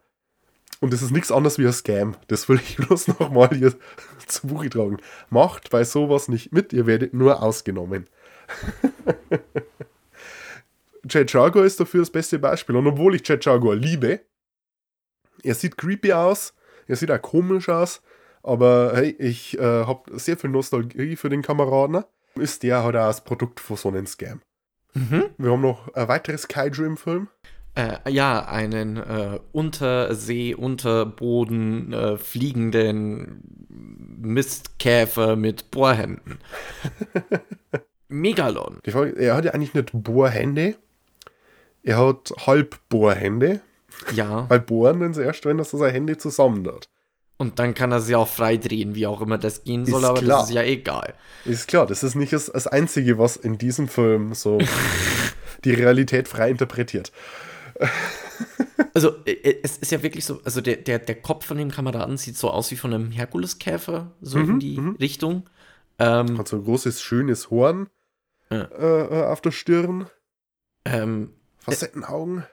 Und das ist nichts anderes wie ein Scam. Das will ich (laughs) bloß nochmal hier (laughs) zu Buche tragen. Macht bei sowas nicht mit, ihr werdet nur ausgenommen. (laughs) Jet Jaguar ist dafür das beste Beispiel. Und obwohl ich Jet Jaguar liebe, er sieht creepy aus, er sieht auch komisch aus, aber hey, ich äh, habe sehr viel Nostalgie für den Kameraden. Ist der halt das Produkt von so einem Scam. Mhm. Wir haben noch ein weiteres Kaiju im Film. Äh, ja, einen äh, Untersee, Unterboden äh, fliegenden Mistkäfer mit Bohrhänden. (laughs) Megalon. Frage, er hat ja eigentlich nicht Bohrhände, er hat Halbbohrhände. Ja. Weil bohren dann erst, wenn er so seine Hände zusammen hat. Und dann kann er sie auch freidrehen, wie auch immer das gehen soll, ist aber klar. das ist ja egal. Ist klar, das ist nicht das, das Einzige, was in diesem Film so (laughs) die Realität frei interpretiert. (laughs) also, äh, äh, es ist ja wirklich so, also der, der, der Kopf von dem Kameraden sieht so aus wie von einem Herkuleskäfer, so mhm, in die mhm. Richtung. Ähm, Hat so ein großes, schönes Horn ja. äh, auf der Stirn. Ähm, Facettenaugen.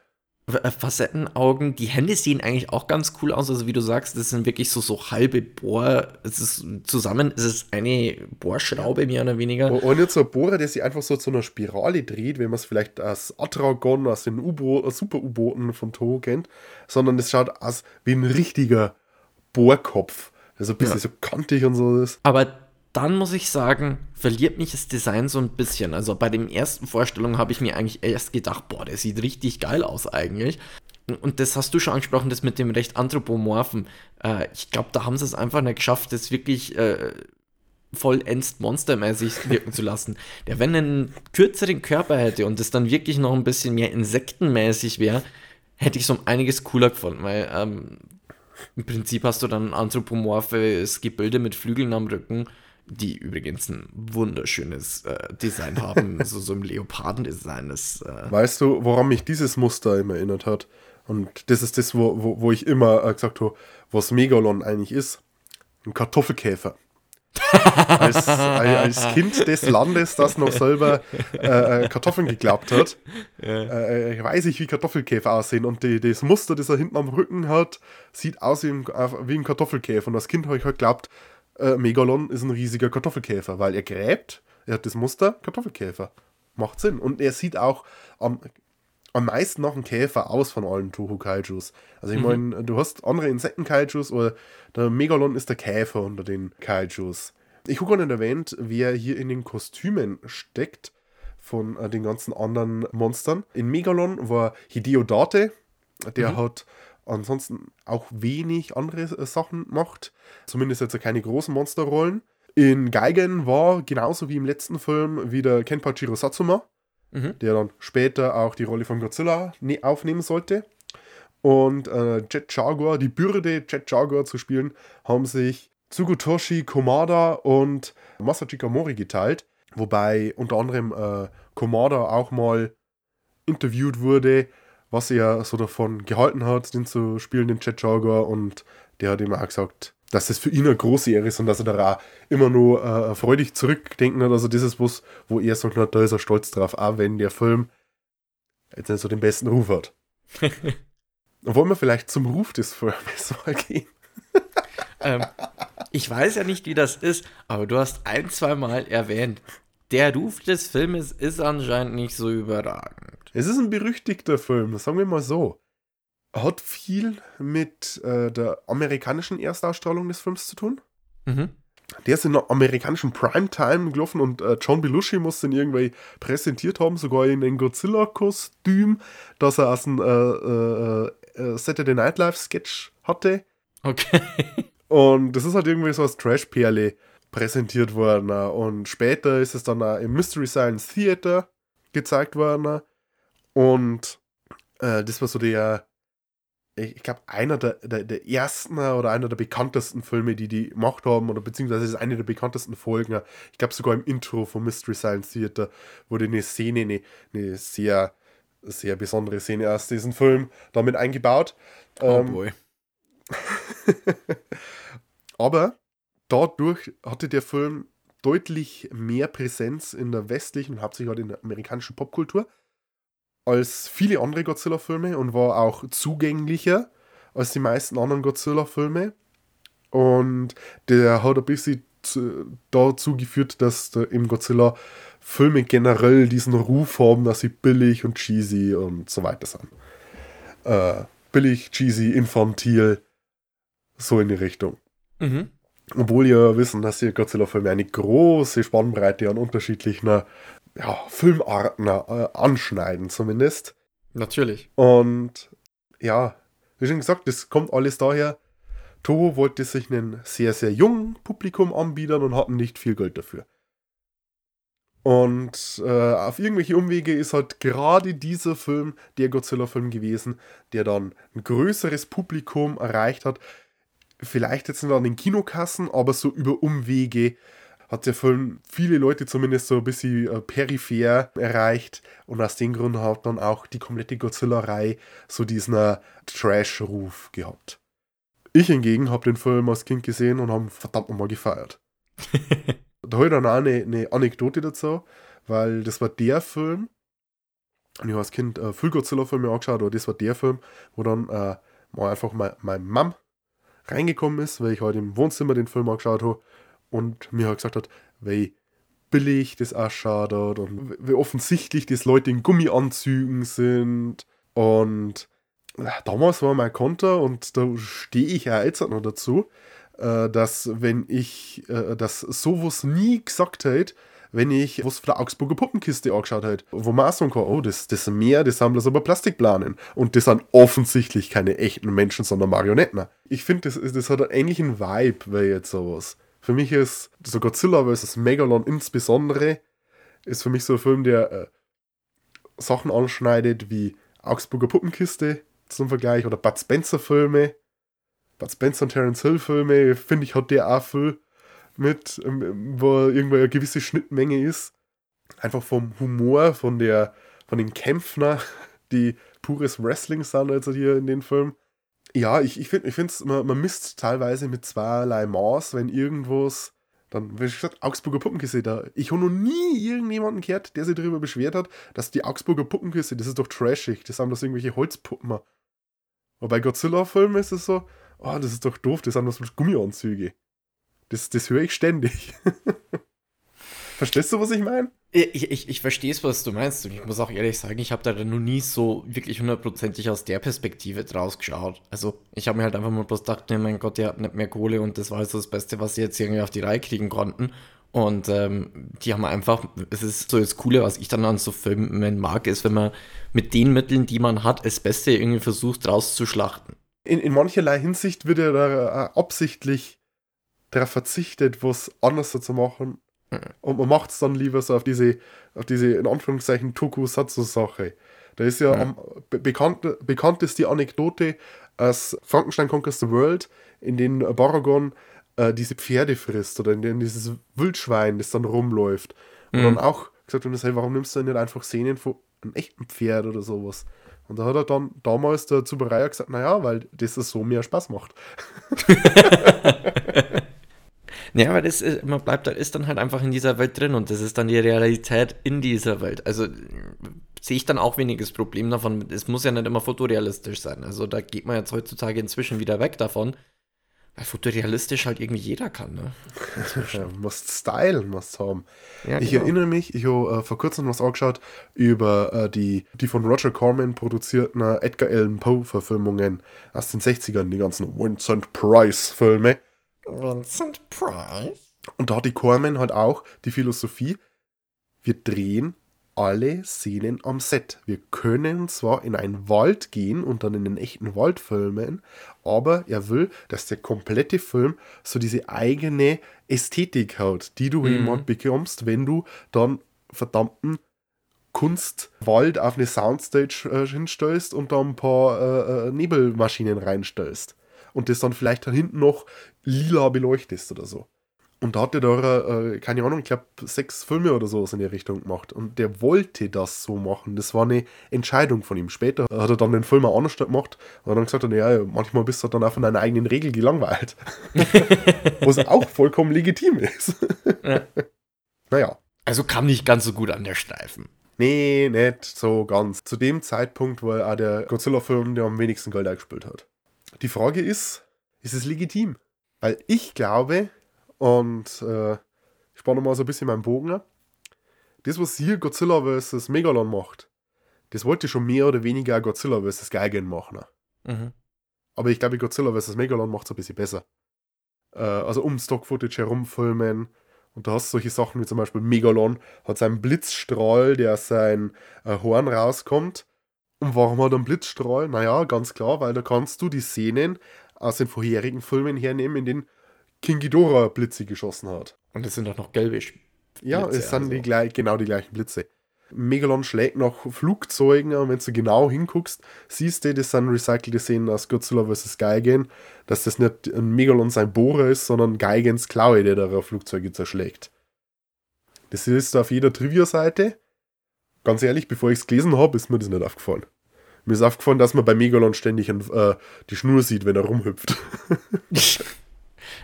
Äh, Facettenaugen. Die Hände sehen eigentlich auch ganz cool aus. Also wie du sagst, das sind wirklich so, so halbe Bohr. Es ist zusammen, es ist eine Bohrschraube mehr oder weniger. Und nicht so ein Bohrer, der sich einfach so zu einer Spirale dreht, wenn man es vielleicht als Atragon, aus den äh, Super-U-Booten von Toho kennt, sondern es schaut aus wie ein richtiger Bohrkopf. Also ein bisschen ja. so kantig und so ist. Aber dann muss ich sagen, verliert mich das Design so ein bisschen. Also bei den ersten Vorstellungen habe ich mir eigentlich erst gedacht, boah, der sieht richtig geil aus eigentlich. Und das hast du schon angesprochen, das mit dem recht anthropomorphen. Äh, ich glaube, da haben sie es einfach nicht geschafft, das wirklich äh, vollends monstermäßig (laughs) wirken zu lassen. Der, wenn einen kürzeren Körper hätte und es dann wirklich noch ein bisschen mehr insektenmäßig wäre, hätte ich es um einiges cooler gefunden, weil ähm, im Prinzip hast du dann ein anthropomorphes Gebilde mit Flügeln am Rücken die übrigens ein wunderschönes äh, Design haben, (laughs) so, so ein Leopardendesign. Äh weißt du, woran mich dieses Muster immer erinnert hat? Und das ist das, wo, wo, wo ich immer äh, gesagt habe, was Megalon eigentlich ist. Ein Kartoffelkäfer. (laughs) als, als, Kind des Landes, das noch selber äh, äh Kartoffeln geglaubt hat, ja. äh, weiß ich, wie Kartoffelkäfer aussehen. Und die, das Muster, das er hinten am Rücken hat, sieht aus wie ein, wie ein Kartoffelkäfer. Und als Kind habe ich halt geglaubt, äh, Megalon ist ein riesiger Kartoffelkäfer, weil er gräbt, er hat das Muster Kartoffelkäfer. Macht Sinn. Und er sieht auch am, am meisten nach einem Käfer aus von allen Toho Kaijus. Also ich mhm. meine, du hast andere Insekten Kaijus, oder der Megalon ist der Käfer unter den Kaijus. Ich habe gar nicht erwähnt, wer hier in den Kostümen steckt von äh, den ganzen anderen Monstern. In Megalon war Hideo Date, der mhm. hat ansonsten auch wenig andere äh, Sachen macht. Zumindest jetzt keine großen Monsterrollen. In Geigen war genauso wie im letzten Film wieder Kenpachiro Satsuma, mhm. der dann später auch die Rolle von Godzilla ne-, aufnehmen sollte. Und äh, Jet Jaguar, die Bürde, Jet Jaguar zu spielen, haben sich Tsugutoshi Komada und Masachika Mori geteilt. Wobei unter anderem äh, Komada auch mal interviewt wurde was er so davon gehalten hat, den zu spielen, den Jet Jaguar. Und der hat immer auch gesagt, dass das für ihn eine große Ehre ist und dass er da auch immer nur äh, freudig zurückdenken hat. Also das ist was, wo er sagt, da ist er stolz drauf, auch wenn der Film jetzt nicht so den besten Ruf hat. (laughs) wollen wir vielleicht zum Ruf des Films mal gehen? ähm, ich weiß ja nicht, wie das ist, aber du hast ein, zwei Mal erwähnt, der Ruf des Filmes ist anscheinend nicht so überragend. Es ist ein berüchtigter Film, sagen wir mal so. Hat viel mit äh, der amerikanischen Erstausstrahlung des Films zu tun. Mhm. Der ist in der amerikanischen Primetime gelaufen und äh, John Belushi muss den irgendwie präsentiert haben, sogar in ein Godzilla-Kostüm, das er aus einem äh, äh, äh, Saturday Night Live Sketch hatte. Okay. Und das ist halt irgendwie so als Trash-Perle präsentiert worden. Und später ist es dann auch im Mystery Science Theater gezeigt worden. Und äh, das war so der, ich glaube, einer der, der, der, ersten oder einer der bekanntesten Filme, die die gemacht haben, oder beziehungsweise ist eine der bekanntesten Folgen. Ich glaube, sogar im Intro von Mystery Science Theater wurde eine Szene, eine, eine sehr, sehr besondere Szene aus diesem Film damit eingebaut. Oh ähm, boy. (laughs) aber dadurch hatte der Film deutlich mehr Präsenz in der westlichen und hauptsächlich in der amerikanischen Popkultur als viele andere Godzilla-Filme und war auch zugänglicher als die meisten anderen Godzilla-Filme. Und der hat ein bisschen dazu geführt, dass im Godzilla Filme generell diesen Ruf haben, dass sie billig und cheesy und so weiter sind. Äh, billig, cheesy, infantil, so in die Richtung. Mhm. Obwohl wir wissen, dass die Godzilla-Filme eine große Spannbreite an unterschiedlichen ja, Filmarten äh, anschneiden, zumindest. Natürlich. Und ja, wie schon gesagt, das kommt alles daher. Toho wollte sich einen sehr, sehr jungen Publikum anbieten und hatten nicht viel Geld dafür. Und äh, auf irgendwelche Umwege ist halt gerade dieser Film der Godzilla-Film gewesen, der dann ein größeres Publikum erreicht hat. Vielleicht jetzt nicht an den Kinokassen, aber so über Umwege hat der Film viele Leute zumindest so ein bisschen äh, peripher erreicht und aus dem Grund hat dann auch die komplette Godzilla-Reihe so diesen äh, Trash-Ruf gehabt. Ich hingegen habe den Film als Kind gesehen und habe verdammt nochmal gefeiert. (laughs) da habe ich dann auch eine, eine, Anekdote dazu, weil das war der Film, und ich habe als Kind äh, viel Godzilla-Filme angeschaut, aber das war der Film, wo dann äh, mal einfach meine mein Mom reingekommen ist, weil ich halt im Wohnzimmer den Film angeschaut habe und mir halt gesagt hat, wie billig das ausschaut und wie offensichtlich das Leute in Gummianzügen sind. Und äh, damals war mein Konter und da stehe ich ja jetzt noch dazu, äh, dass wenn ich äh, das sowas nie gesagt hätte, wenn ich was von der Augsburger Puppenkiste angeschaut hätte, wo man auch sagen kann, oh, das, das mehr, das haben das aber Plastikplanen. Und das sind offensichtlich keine echten Menschen, sondern Marionetten. Ich finde, das, das hat einen ähnlichen Vibe, weil jetzt sowas. Für mich ist so Godzilla vs. Megalon insbesondere ist für mich so ein Film, der äh, Sachen anschneidet wie Augsburger Puppenkiste zum Vergleich oder Bud Spencer Filme. Bud Spencer und Terence Hill Filme, finde ich, hat der auch viel mit, ähm, wo irgendwo eine gewisse Schnittmenge ist. Einfach vom Humor, von der, von den Kämpfern, (laughs) die pures Wrestling sind, also hier in den Film. Ja, ich, ich finde, ich man, man misst teilweise mit zweierlei Maß, wenn irgendwas, dann, wie gesagt, Augsburger Puppenkiste da. Ich habe noch nie irgendjemanden gehört, der sich darüber beschwert hat, dass die Augsburger Puppenkiste, das ist doch trashig, das haben das irgendwelche Holzpuppen. Aber bei Godzilla-Filmen ist es so, oh, das ist doch doof, das sind das Gummianzüge. Das, das höre ich ständig. (laughs) Verstehst du, was ich meine? Ich, ich, ich verstehe es, was du meinst. Und ich muss auch ehrlich sagen, ich habe da noch nie so wirklich hundertprozentig aus der Perspektive draus geschaut. Also, ich habe mir halt einfach mal bloß gedacht, nee, mein Gott, die hatten nicht mehr Kohle und das war so das Beste, was sie jetzt irgendwie auf die Reihe kriegen konnten. Und ähm, die haben einfach, es ist so das Coole, was ich dann an so Filmen mag, ist, wenn man mit den Mitteln, die man hat, das Beste irgendwie versucht rauszuschlachten. In, in mancherlei Hinsicht wird ja da äh, absichtlich darauf verzichtet, was anders zu machen, und man macht es dann lieber so auf diese, auf diese in Anführungszeichen Tokusatsu-Sache. Da ist ja, ja. Am, bekannt, bekannt ist die Anekdote, als Frankenstein Conquers the World, in den Baragon äh, diese Pferde frisst oder in denen dieses Wildschwein, das dann rumläuft. Und mhm. dann auch gesagt wird, hey, warum nimmst du denn nicht einfach Szenen von einem echten Pferd oder sowas? Und da hat er dann damals der Zubereier gesagt, naja, weil das so mehr Spaß macht. (laughs) (laughs) Ja, aber das ist, man bleibt, ist dann halt einfach in dieser Welt drin und das ist dann die Realität in dieser Welt. Also sehe ich dann auch weniges Problem davon. Es muss ja nicht immer fotorealistisch sein. Also da geht man jetzt heutzutage inzwischen wieder weg davon. Weil fotorealistisch halt irgendwie jeder kann, ne? (laughs) ja, musst Style, musst haben. Ja, ich genau. erinnere mich, ich habe äh, vor kurzem was angeschaut über äh, die, die von Roger Corman produzierten äh, Edgar Allan Poe-Verfilmungen aus den 60ern, die ganzen Vincent Price-Filme. Vincent Price. Und da hat die Corman halt auch die Philosophie, wir drehen alle Szenen am Set. Wir können zwar in einen Wald gehen und dann in den echten Wald filmen, aber er will, dass der komplette Film so diese eigene Ästhetik hat, die du mhm. jemand bekommst, wenn du dann verdammten Kunstwald auf eine Soundstage äh, hinstellst und da ein paar äh, äh, Nebelmaschinen reinstellst. Und das dann vielleicht da hinten noch lila beleuchtest oder so. Und da hat er da, äh, keine Ahnung, ich glaube, sechs Filme oder so in die Richtung gemacht. Und der wollte das so machen. Das war eine Entscheidung von ihm. Später hat er dann den Film auch anders gemacht und hat dann gesagt, ja, manchmal bist du dann auch von deiner eigenen Regel gelangweilt. (laughs) Was auch vollkommen legitim ist. ja. Naja. Also kam nicht ganz so gut an der Streifen. Nee, nicht so ganz. Zu dem Zeitpunkt war er auch der Godzilla-Film, der am wenigsten Geld eingespielt hat. Die Frage ist, ist es legitim? Weil ich glaube, und äh, ich spanne mal so ein bisschen meinen Bogen ab. Das, was hier Godzilla vs. Megalon macht, das wollte schon mehr oder weniger Godzilla vs. Geigen machen. Mhm. Aber ich glaube, Godzilla vs. Megalon macht es ein bisschen besser. Äh, also um Stock-Footage herumfilmen. Und da hast du solche Sachen wie zum Beispiel Megalon hat seinen Blitzstrahl, der aus sein äh, Horn rauskommt. Und warum hat er einen Blitzstrahl? Naja, ganz klar, weil da kannst du die Szenen aus den vorherigen Filmen hernehmen, in denen King Ghidorah Blitze geschossen hat. Und das sind doch noch gelbe Blitze, Ja, es sind also. die gleich, genau die gleichen Blitze. Megalon schlägt nach Flugzeugen und wenn du genau hinguckst, siehst du, das sind recycelte Szenen aus Godzilla vs. Geigen, dass das nicht ein Megalon sein Bohrer ist, sondern Geigens Klaue, der da Flugzeuge zerschlägt. Das ist auf jeder Trivia-Seite. Ganz ehrlich, bevor ich es gelesen habe, ist mir das nicht aufgefallen. Mir ist aufgefallen, dass man bei Megalon ständig ein, äh, die Schnur sieht, wenn er rumhüpft. (laughs)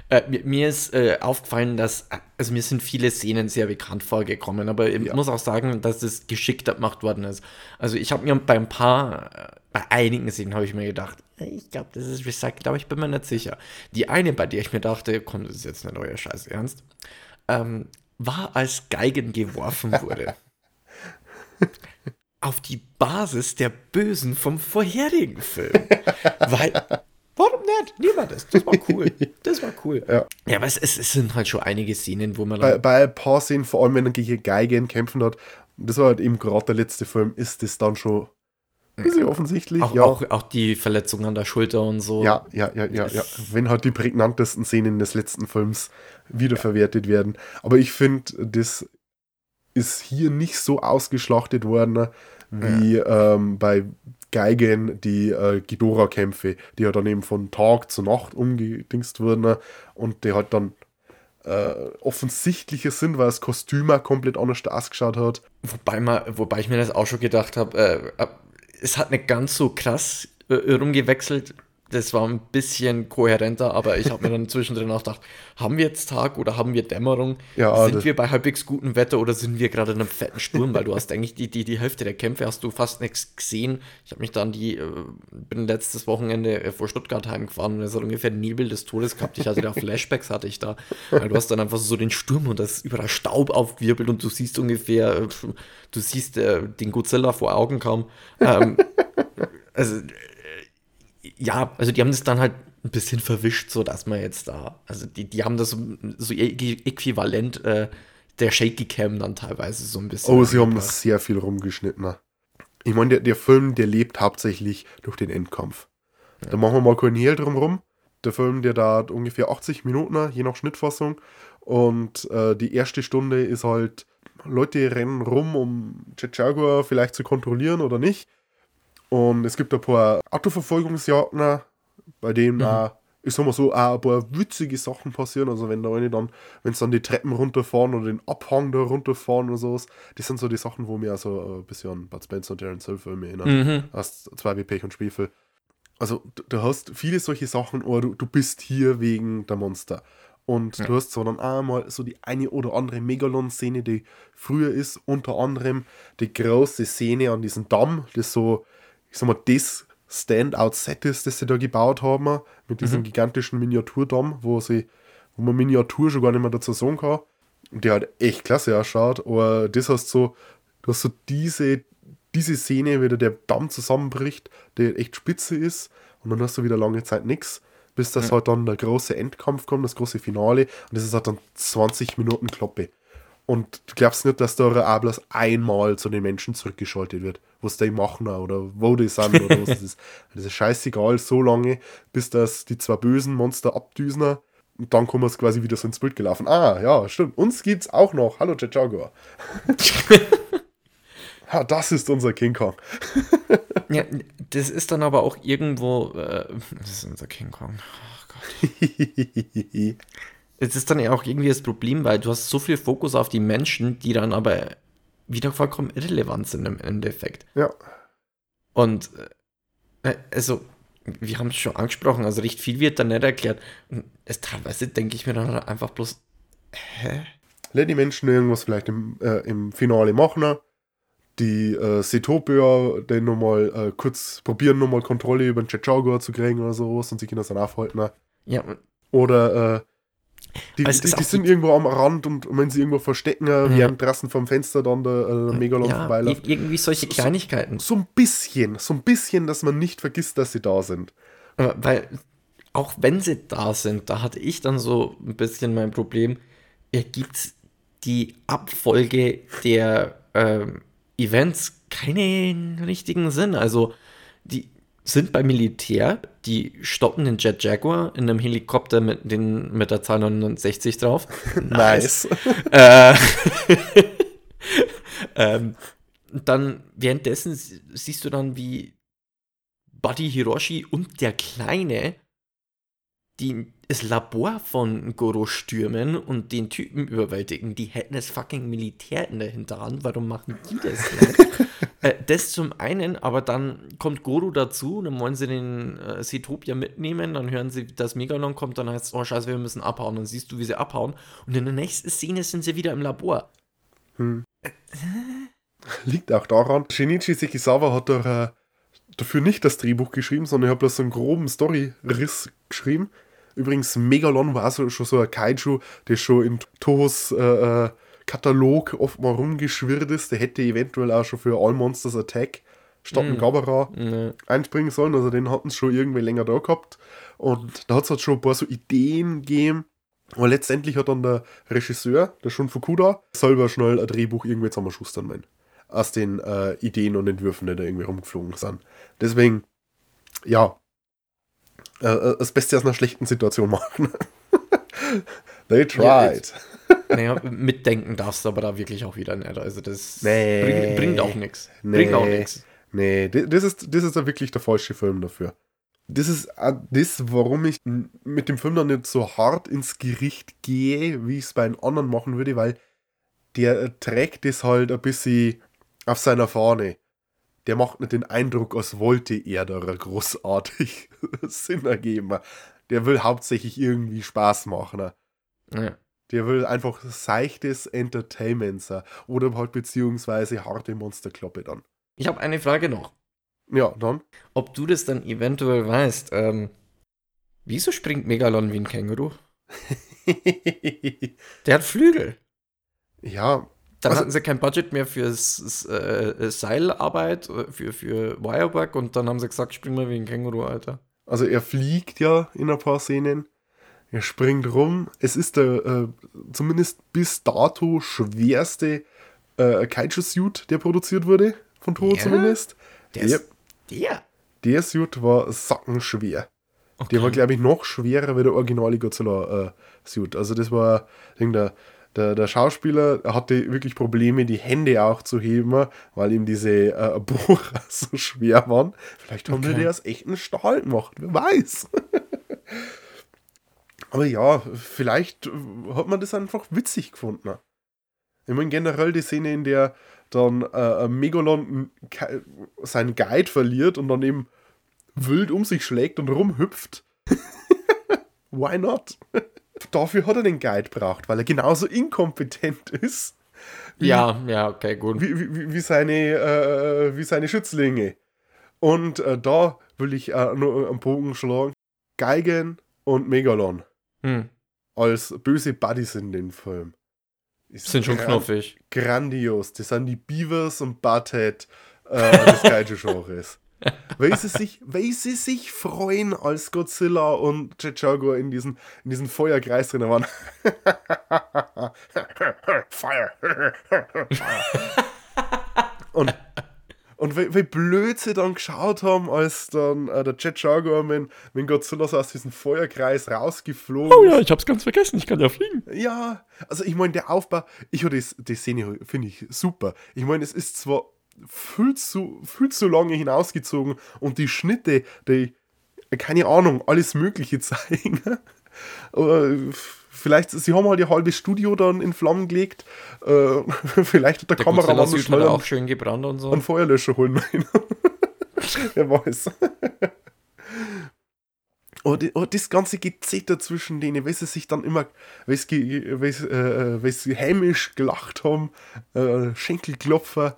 Äh, mir, mir, ist äh, aufgefallen, dass, also mir sind viele Szenen sehr bekannt vorgekommen, aber ich ja. muss auch sagen, dass das geschickt gemacht worden ist. Also ich habe mir bei ein paar, äh, bei einigen Szenen habe ich mir gedacht, ich glaube, das ist recycelt, aber ich bin mir nicht sicher. Die eine, bei der ich mir dachte, komm, das ist jetzt nicht euer Scheiß Ernst, ähm, war, als Geigen geworfen wurde. (laughs) (laughs) auf die Basis der Bösen vom vorherigen Film. Weil Warum nicht? Niemand das. Das war cool. Das war cool. Ja, ja aber es, es, es sind halt schon einige Szenen, wo man. Bei, bei ein paar Szenen, vor allem wenn er gegen Geigen kämpfen hat, das war halt eben gerade der letzte Film, ist das dann schon ein bisschen offensichtlich. Auch, ja. auch, auch die Verletzung an der Schulter und so. Ja, ja, ja, ja, ja. Wenn halt die prägnantesten Szenen des letzten Films wiederverwertet ja. werden. Aber ich finde, das ist hier nicht so ausgeschlachtet worden, wie ja. ähm, bei Geigen die äh, Ghidorah-Kämpfe, die ja dann eben von Tag zu Nacht umgedingst wurden und die halt dann äh, offensichtlicher sind, weil das Kostüm auch komplett anders ausgeschaut hat. Wobei, man, wobei ich mir das auch schon gedacht habe, äh, äh, es hat nicht ganz so krass äh, rumgewechselt das war ein bisschen kohärenter, aber ich habe mir dann (laughs) zwischendrin auch gedacht, haben wir jetzt Tag oder haben wir Dämmerung? Ja, sind wir bei halbwegs gutem Wetter oder sind wir gerade in einem fetten Sturm? Weil du hast eigentlich die, die, die Hälfte der Kämpfe hast du fast nichts gesehen. Ich habe mich dann die, äh, bin letztes Wochenende äh, vor Stuttgart heimgefahren und es hat ungefähr Nebel des Todes gehabt. Ich hatte da (laughs) Flashbacks hatte ich da. Weil du hast dann einfach so den Sturm und das überall Staub aufgewirbelt und du siehst ungefähr, äh, du siehst äh, den Godzilla vor Augen kaum. Ähm, (laughs) also ja, also die haben das dann halt ein bisschen verwischt, so dass man jetzt da, also die, die haben das so, so äquivalent äh, der Shaky Cam dann teilweise so ein bisschen. Oh, sie haben das sehr viel rumgeschnitten. Ich meine, der, der Film, der lebt hauptsächlich durch den Endkampf. Ja. Da machen wir mal keinen Hehl drumrum. Der Film, der dauert ungefähr 80 Minuten, je nach Schnittfassung. Und äh, die erste Stunde ist halt, Leute rennen rum, um Jaguar vielleicht zu kontrollieren oder nicht. Und es gibt ein paar Autoverfolgungsjagden, bei denen mhm. auch, ich sag mal so, auch ein paar witzige Sachen passieren. Also wenn da eine dann, wenn es dann die Treppen runterfahren oder den Abhang da runterfahren oder sowas, das sind so die Sachen, wo mir also ein bisschen an Bud Spencer und Darren Silver erinnern. Mhm. Aus 2 wie Pech und Spielfilm. Also du, du, hast viele solche Sachen, oder du, du bist hier wegen der Monster. Und ja. du hast so dann auch mal so die eine oder andere Megalon-Szene, die früher ist, unter anderem die große Szene an diesem Damm, das so ich sag mal, das Standout-Set ist, das sie da gebaut haben, mit diesem mhm. gigantischen Miniaturdom, wo sie, wo man Miniatur schon gar nicht mehr dazu sagen kann. Und der halt echt klasse ausschaut, aber das hast so, du hast so diese, diese Szene, wie der Damm zusammenbricht, der echt spitze ist, und dann hast du wieder lange Zeit nichts, bis das mhm. halt dann der große Endkampf kommt, das große Finale, und das ist halt dann 20 Minuten Kloppe. Und du glaubst nicht, dass da auch bloß einmal zu den Menschen zurückgeschaltet wird, was die machen oder wo die sind oder was das (laughs) ist. Das ist scheißegal, so lange, bis das die zwei bösen Monster abdüsen und dann kommen wir quasi wieder so ins Bild gelaufen. Ah, ja, stimmt. Uns gibt's auch noch. Hallo, Jaguar. (laughs) Ha, das ist unser King Kong. (laughs) ja, das ist dann aber auch irgendwo. Äh, das ist unser King Kong. Oh Gott. Es ist dann ja auch irgendwie das Problem, weil du hast so viel Fokus auf die Menschen, die dann aber wieder vollkommen irrelevant sind im Endeffekt. Ja. Und äh, also, wir haben es schon angesprochen, also recht viel wird da nicht erklärt. Und es teilweise denke ich mir dann einfach bloß, hä? Let die Menschen irgendwas vielleicht im, äh, im Finale machen. Die äh, Setopia dann nochmal äh, kurz probieren, nochmal Kontrolle über den Chechauga zu kriegen oder sowas und sich das dann aufhalten. Ja. Oder äh, die, die, die sind irgendwo am Rand und wenn sie irgendwo verstecken, ja. während draußen vom Fenster dann der äh, Megalon ja, vorbeiläuft. Irgendwie solche Kleinigkeiten. So, so, ein bisschen, so ein bisschen, dass man nicht vergisst, dass sie da sind. Weil, auch wenn sie da sind, da hatte ich dann so ein bisschen mein Problem, ergibt die Abfolge der ähm, Events keinen richtigen Sinn. Also, die, sind beim Militär, die stoppen den Jet Jaguar in einem Helikopter mit, den, mit der Zahl 69 drauf. (laughs) nice. (laughs) äh, (laughs) ähm, dann währenddessen siehst du dann, wie Buddy Hiroshi und der Kleine die das Labor von Goro stürmen und den Typen überwältigen. Die hätten das fucking Militär in der Hinterhand. Warum machen die das nicht? Äh, das zum einen, aber dann kommt Goro dazu, dann wollen sie den äh, Setopia mitnehmen, dann hören sie, dass Megalon kommt, dann heißt es, oh scheiße, wir müssen abhauen. Dann siehst du, wie sie abhauen. Und in der nächsten Szene sind sie wieder im Labor. Hm. (laughs) Liegt auch daran, Shinichi Sekisawa hat doch, äh, dafür nicht das Drehbuch geschrieben, sondern er hat bloß so einen groben Story-Riss geschrieben Übrigens, Megalon war so, schon so ein Kaiju, der schon in Tohos äh, äh, Katalog oft mal rumgeschwirrt ist. Der hätte eventuell auch schon für All Monsters Attack statt mm. Gabara mm. einspringen sollen. Also den hatten sie schon irgendwie länger da gehabt. Und da hat es halt schon ein paar so Ideen gegeben. Aber letztendlich hat dann der Regisseur, der Shun Fukuda, selber schnell ein Drehbuch irgendwie zusammenschustern meinen. Aus den äh, Ideen und Entwürfen, die da irgendwie rumgeflogen sind. Deswegen, ja, äh, äh, das Beste aus einer schlechten Situation machen. (laughs) They tried. Naja, mitdenken darfst du aber da wirklich auch wieder nicht. Also das nee, bringt, bringt auch nichts. Nee, bringt auch nichts. Nee, das ist, das ist ja wirklich der falsche Film dafür. Das ist das, warum ich mit dem Film dann nicht so hart ins Gericht gehe, wie ich es bei einem anderen machen würde, weil der trägt das halt ein bisschen auf seiner Fahne der macht nicht den Eindruck, als wollte er da großartig (laughs) Sinn ergeben. Der will hauptsächlich irgendwie Spaß machen. Ja. Der will einfach seichtes Entertainment sein. Oder halt beziehungsweise harte Monsterkloppe dann. Ich habe eine Frage noch. Ja, dann. Ob du das dann eventuell weißt, ähm, wieso springt Megalon wie ein Känguru? (laughs) Der hat Flügel. Ja, dann also, hatten sie kein Budget mehr für äh, Seilarbeit, äh, für, für Wirework und dann haben sie gesagt, spring mal wie ein Känguru, Alter. Also er fliegt ja in ein paar Szenen. Er springt rum. Es ist der äh, zumindest bis dato schwerste äh, Kaiju-Suit, der produziert wurde. Von Toho zumindest. Der, der, der? Der Suit war sackenschwer. Okay. Der war, glaube ich, noch schwerer wie der originale Godzilla-Suit. Äh, also das war der der, der Schauspieler hatte wirklich Probleme, die Hände auch zu heben, weil ihm diese äh, Bohrer (laughs) so schwer waren. Vielleicht haben okay. die aus echten Stahl gemacht, wer weiß. (laughs) Aber ja, vielleicht hat man das einfach witzig gefunden. Ich meine, generell die Szene, in der dann äh, Megalon seinen Guide verliert und dann eben wild um sich schlägt und rumhüpft. (laughs) Why not? (laughs) dafür hat er den Guide braucht, weil er genauso inkompetent ist. Wie, ja, ja, okay, gut. Wie, wie, wie seine, äh, wie seine Schützlinge. Und äh, da will ich äh, nur einen Bogen schlagen. Geigen und Megalon. Hm. Als böse Buddies in dem Film. sind schon knuffig. Grandios. Das sind die Beavers und Butthead äh, des (laughs) Kaiju-Genres weil, sie sich, weil sie sich freuen, als Godzilla und Chichago in diesen, in diesen Feuerkreis drin waren. (laughs) Fire! (laughs) und und wie, wie blöd sie dann geschaut haben, als dann äh, der Chichago mit, mit Godzilla so aus diesem Feuerkreis rausgeflogen Oh ja, ich hab's ganz vergessen, ich kann ja fliegen. Ja, also ich meine, der Aufbau, ich die, die Szene finde ich super. Ich meine, es ist zwar viel zu, viel zu lange hinausgezogen und die Schnitte, die, keine Ahnung, alles Mögliche (laughs) zeigen. Oder vielleicht, sie haben halt ihr halbes Studio dann in Flammen gelegt. Äh, (laughs) vielleicht hat der, der Kameramann so schnell auch schön gebrannt und so. Einen Feuerlöscher holen. (laughs) Wer weiß. (laughs) Die, oh, das ganze Gezeter zwischen denen, weil sie sich dann immer, weil sie, weil sie, äh, weil sie hämisch gelacht haben, äh, Schenkelklopfer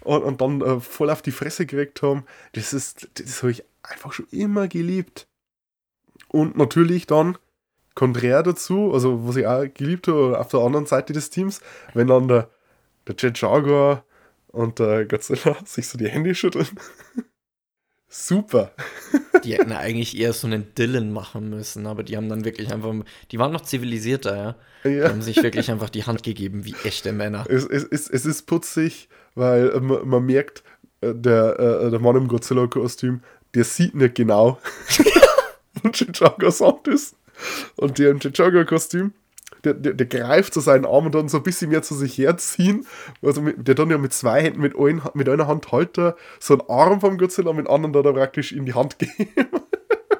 und, und dann äh, voll auf die Fresse gekriegt haben, das ist, das habe ich einfach schon immer geliebt. Und natürlich dann, konträr dazu, also was ich auch geliebt habe, auf der anderen Seite des Teams, wenn dann der, der Jet Jaguar und der Godzilla sich so die Hände schütteln. (laughs) Super. die hätten (laughs) eigentlich eher so einen Dylan machen müssen, aber die haben dann wirklich einfach, die waren noch zivilisierter, ja. ja. Die haben sich wirklich einfach die Hand gegeben, wie echte Männer. Es, es, es, es ist putzig, weil man, man merkt, äh, der, äh, der Mann im Godzilla-Kostüm, der sieht nicht genau. (laughs) und Chicharga sagt es. Und der im Chicharga-Kostüm, der, der, der, greift zu seinen Armen und dann so ein bisschen mehr zu sich herziehen. Also mit, der dann ja mit zwei Händen, mit, ein, mit einer Hand hält er so einen Arm vom Godzilla, mit dem anderen da praktisch in die Hand (laughs) geben.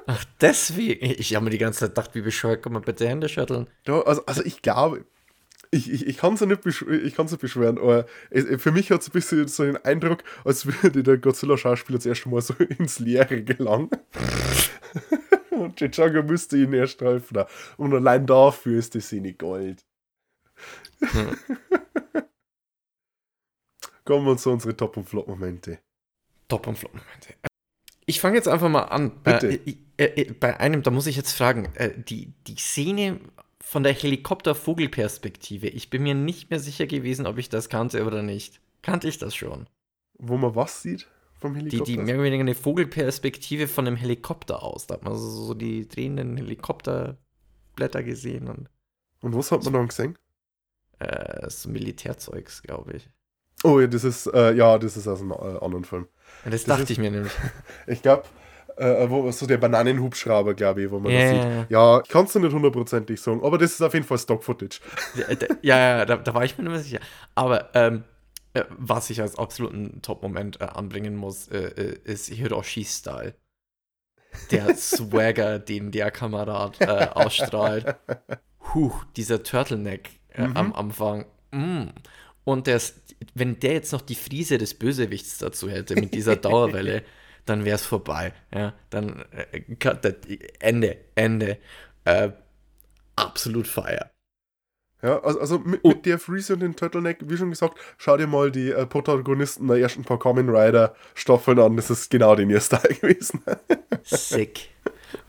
Ach, deswegen. Ich habe mir die ganze Zeit gedacht, wie bescheuert kann man bitte Hände schütteln? Ja, also, also ich glaube, ich, ich, ich kann es nicht, besch nicht beschweren, aber es, für mich hat es ein bisschen so den Eindruck, als würde der Godzilla-Schauspieler das erste Mal so (laughs) ins Leere gelangen. (laughs) (laughs) und Chichango müsste ihn erst helfen. Und allein dafür ist die Szene Gold. Hm. (laughs) Kommen wir zu unseren Top- und Flop-Momente. Top- und Flop-Momente. Ich fange jetzt einfach mal an. Bitte. Äh, äh, äh, bei einem, da muss ich jetzt fragen, äh, die, die Szene von der Helikopter-Vogelperspektive, ich bin mir nicht mehr sicher gewesen, ob ich das kannte oder nicht. Kannte ich das schon? Wo man was sieht? Vom Helikopter? Die, die mehr oder weniger eine Vogelperspektive von einem Helikopter aus. Da hat man so, so die drehenden Helikopterblätter gesehen. Und, und was hat man dann gesehen? Äh, so Militärzeugs, glaube ich. Oh ja, das ist, äh, ja, das ist aus einem äh, anderen Film. Ja, das, das dachte ist, ich mir nämlich. (laughs) ich glaube, äh, wo so der Bananenhubschrauber, glaube ich, wo man yeah. das sieht. Ja, ich kann es nicht hundertprozentig sagen, aber das ist auf jeden Fall Stock-Footage. ja, ja, da, da, war ich mir nicht mehr sicher. Aber ähm, äh, was ich als absoluten Top-Moment äh, anbringen muss, äh, äh ist Hiroshi-Style. Der (laughs) Swagger, den der Kamerad äh, ausstrahlt. Huch, dieser Turtleneck äh, mhm. am Anfang. Mm. Und das, wenn der jetzt noch die Friese des Bösewichts dazu hätte mit dieser (laughs) Dauerwelle, dann wäre es vorbei. Ja, dann Ende, Ende. absolut feier. Ja, also, also mit, oh. mit der Freeze und dem Turtleneck, wie schon gesagt, schau dir mal die äh, Protagonisten der ersten paar Kamen Rider Staffeln an. Das ist genau den ihr Style (laughs) gewesen. Sick.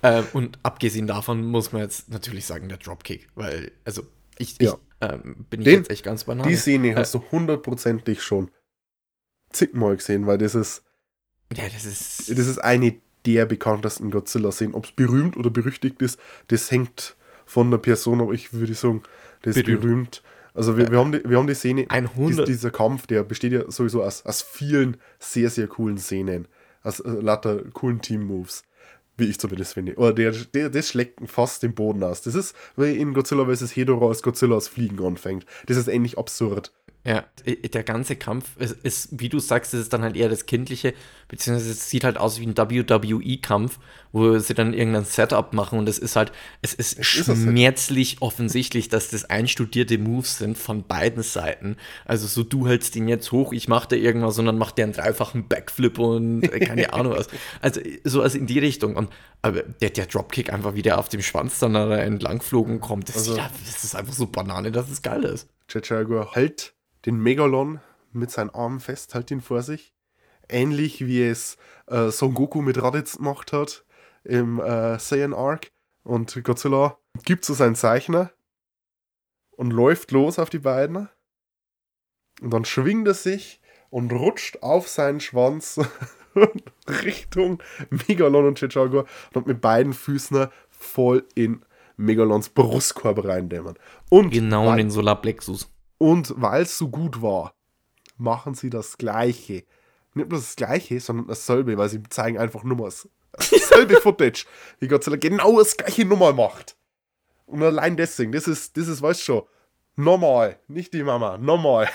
ähm, und abgesehen davon muss man jetzt natürlich sagen, der Dropkick, weil, also ich, ja. ich ähm, bin den, jetzt echt ganz banal. Die Szene äh, hast du hundertprozentig schon zigmal gesehen, weil das ist. Ja, das ist. Das ist eine der bekanntesten Godzilla-Szenen. Ob es berühmt oder berüchtigt ist, das hängt von der Person, aber ich würde sagen, das ist berühmt. Also wir, wir, haben die, wir haben die Szene, 100. dieser Kampf, der besteht ja sowieso aus, aus vielen sehr, sehr coolen Szenen. Aus äh, lauter coolen Team-Moves. Wie ich zumindest finde. Oder der, der, das schlägt fast den Boden aus. Das ist, wie in Godzilla vs. Hedorah als Godzilla aus Fliegen anfängt. Das ist ähnlich absurd. Ja, der ganze Kampf ist, ist, wie du sagst, ist es dann halt eher das Kindliche, beziehungsweise es sieht halt aus wie ein WWE-Kampf, wo sie dann irgendein Setup machen und es ist halt, es ist es schmerzlich ist offensichtlich, dass das einstudierte Moves sind von beiden Seiten. Also so, du hältst den jetzt hoch, ich mach da irgendwas und dann macht der einen dreifachen Backflip und äh, keine (laughs) Ahnung was. Also so also in die Richtung. Und aber der, der Dropkick einfach wieder auf dem Schwanz dann da entlang flogen kommt, das, also, ja, das ist einfach so Banane, dass es geil ist. Jaguar halt den Megalon mit seinen Armen fest, halt ihn vor sich. Ähnlich wie es äh, Son Goku mit Raditz gemacht hat im äh, Saiyan Arc. Und Godzilla gibt so seinen Zeichner und läuft los auf die beiden. Und dann schwingt er sich und rutscht auf seinen Schwanz (laughs) Richtung Megalon und Chichago und mit beiden Füßen voll in Megalons Brustkorb reindämmern. Und genau in den Solarplexus. Und weil es so gut war, machen sie das Gleiche. Nicht bloß das Gleiche, sondern dasselbe, weil sie zeigen einfach nur mal dasselbe (laughs) Footage, wie Godzilla genau das gleiche Nummer macht. Und allein deswegen, das ist, das ist, weißt du schon, normal, nicht die Mama, normal.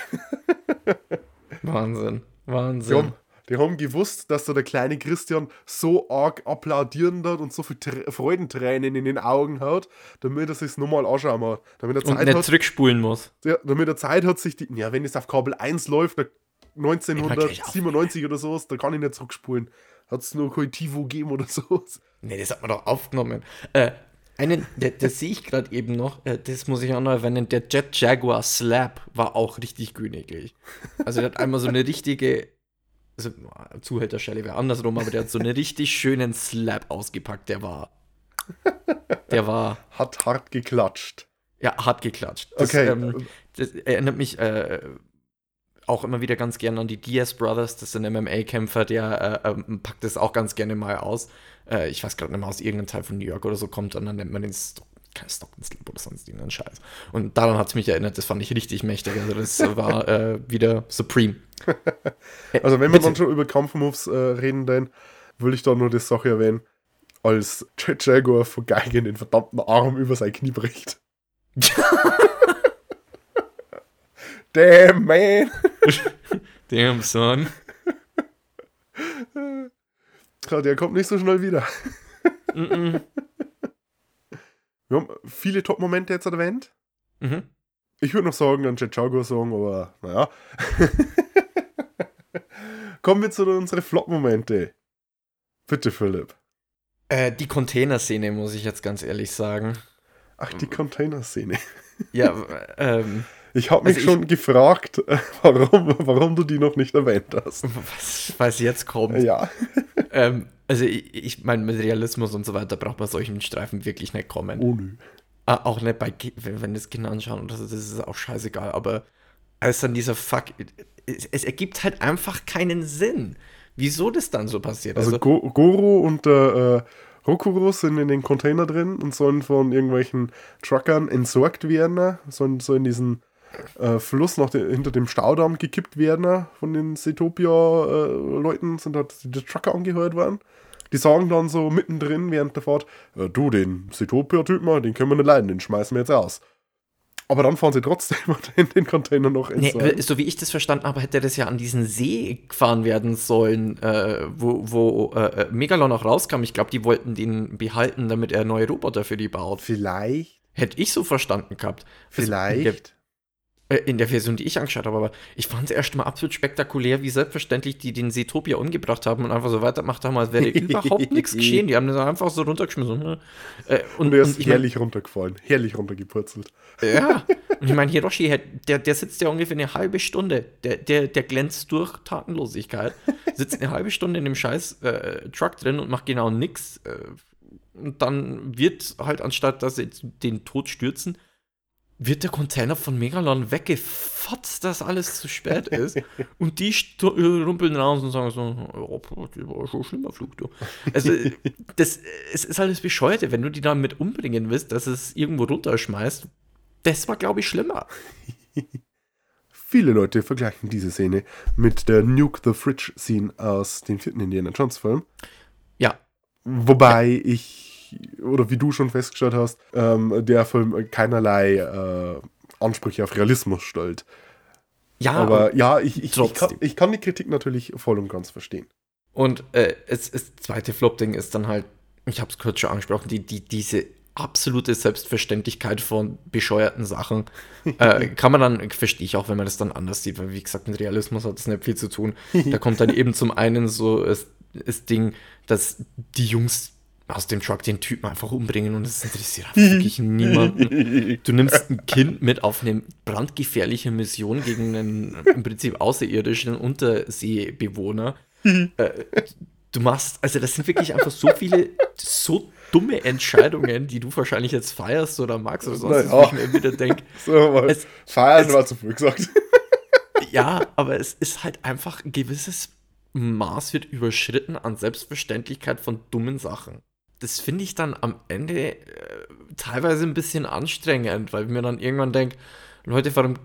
(laughs) Wahnsinn, Wahnsinn. Haben, die haben gewusst, dass da der kleine Christian so arg applaudieren hat und so viel Tr Freudentränen in den Augen hat, damit er sich nochmal anschauen muss. Damit er Und Zeit nicht hat, zurückspulen muss. ja, damit er Zeit hat, sich die. Ja, wenn es auf Kabel 1 läuft, da 1997 oder sowas, da kann ich nicht zurückspulen. Hat es nur kein TiVo gegeben oder (laughs) so. Nee, das hat man doch aufgenommen. Äh, einen, der, das sehe ich gerade eben noch, äh, das muss ich auch noch erwähnen, der Jet Jaguar Slap war auch richtig königlich. Also der hat einmal so eine richtige, also Zuhälterschelle wäre andersrum, aber der hat so einen richtig schönen Slap ausgepackt, der war, der war, Hat hart geklatscht. ja, hart geklatscht. Das, Okay. ähm, das erinnert mich äh, auch immer wieder ganz gerne an die Diaz Brothers, das sind MMA-Kämpfer, der äh, ähm, packt das auch ganz gerne mal aus. Äh, ich weiß gerade nicht mehr, aus irgendeinem Teil von New York oder so kommt und dann nennt man den Stock, kein Stock and Sleep oder sonst irgendeinen Scheiß. Und daran hat es mich erinnert, das fand ich richtig mächtig. Also das (laughs) war äh, wieder Supreme. (laughs) Also, wenn wir dann schon über Kampfmoves äh, reden, dann will ich da nur die Sache erwähnen, als Jet Jaguar von Geigen den verdammten Arm über sein Knie bricht. (laughs) Damn, man! Damn, son. Ja, der kommt nicht so schnell wieder. Mm Wir haben viele Top-Momente jetzt erwähnt. Mhm. Ich würde noch sagen, einen sagen, aber naja. (laughs) Kommen wir zu unseren Flop-Momente. Bitte, Philipp. Äh, die Container-Szene, muss ich jetzt ganz ehrlich sagen. Ach, die Container-Szene. Ja, (laughs) ähm, Ich habe mich Also ich- schon gefragt, (laughs) warum, warum du die noch nicht erwähnt hast. was, was jetzt kommt. Ja. Ähm, also ich, ich meine, mit Realismus und so weiter braucht man solchen Streifen wirklich nicht kommen. Oh nö. Ah, auch nicht bei, wenn, wenn das Kinder anschauen oder so, das ist auch scheißegal, aber als dann dieser Fuck, es, es ergibt halt einfach keinen Sinn, wieso das dann so passiert. Also, Also, Go Goro und der äh, Rokuro sind in den Container drin und sollen von irgendwelchen Truckern entsorgt werden, sollen, sollen in diesen äh, Fluss nach de hinter dem Staudamm gekippt werden von den Setopia-Leuten, sind dort die Trucker angehört worden. Die sagen dann so mittendrin während der Fahrt, äh, du, den Setopia-Typen, den können wir nicht leiden, den schmeißen wir jetzt raus. Aber dann fahren sie trotzdem (laughs) in den Container noch nee, entsorgen. so wie ich das verstanden habe, hätte das ja an diesen See gefahren werden sollen, äh, wo, wo äh, Megalon auch rauskam. Ich glaube, die wollten den behalten, damit er neue Roboter für die baut. Vielleicht, Hätte ich so verstanden gehabt. Das- vielleicht. Äh, in der Version, die ich angeschaut habe, aber ich fand es erst mal absolut spektakulär, wie selbstverständlich die den Seetopia umgebracht haben und einfach so weitergemacht haben, als wäre überhaupt (laughs) nichts geschehen. Die haben das einfach so runtergeschmissen. ne? Äh, und, Und er ist und ich mein, herrlich runtergefallen, herrlich runtergepurzelt. ja, (laughs) und ich meine, Hiroshi, der, der sitzt ja ungefähr eine halbe Stunde, der, der, der glänzt durch Tatenlosigkeit, sitzt eine halbe Stunde in dem scheiß äh, Truck drin und macht genau nix. Äh, und dann wird halt, anstatt dass sie den Tod stürzen, wird der Container von Megalon weggefotzt, dass alles zu spät (laughs) ist. und die äh, rumpeln raus und sagen so, oh, das war schon ein schlimmer Flug, du. Also, (laughs) das, es ist alles Bescheuerte, wenn du die damit umbringen willst, dass es irgendwo runterschmeißt. Das war, glaube ich, schlimmer. Viele Leute vergleichen diese Szene mit der Nuke the Fridge Scene aus dem vierten Indiana Jones Film. Ja, Wobei ich, oder wie du schon festgestellt hast, ähm, der Film keinerlei äh, Ansprüche auf Realismus stellt. ja, Aber ja, ich, ich, ich, kann, ich kann die Kritik natürlich voll und ganz verstehen. Und äh, es, das zweite Flop-Ding ist dann halt, ich habe es kurz schon angesprochen, die, die, diese absolute Selbstverständlichkeit von bescheuerten Sachen (laughs) äh, kann man dann, verstehe ich auch, wenn man das dann anders sieht, weil wie gesagt, mit Realismus hat es nicht viel zu tun. Da kommt dann (laughs) eben zum einen so das, das Ding, dass die Jungs aus dem Truck den Typen einfach umbringen und es interessiert einfach wirklich (laughs) niemanden. Du nimmst ein Kind mit auf eine brandgefährliche Mission gegen einen im Prinzip außerirdischen Unterseebewohner. äh, du machst, also das sind wirklich einfach so viele, so dumme Entscheidungen, die du wahrscheinlich jetzt feierst oder magst oder sonst, Naja. was, ich mir wieder denke, (laughs) So, Es- feiern es- war zu früh gesagt. (laughs) ja, aber es ist halt einfach ein gewisses Maß wird überschritten an Selbstverständlichkeit von dummen Sachen. Das finde ich dann am Ende äh, teilweise ein bisschen anstrengend, weil ich mir dann irgendwann denke, Leute, warum.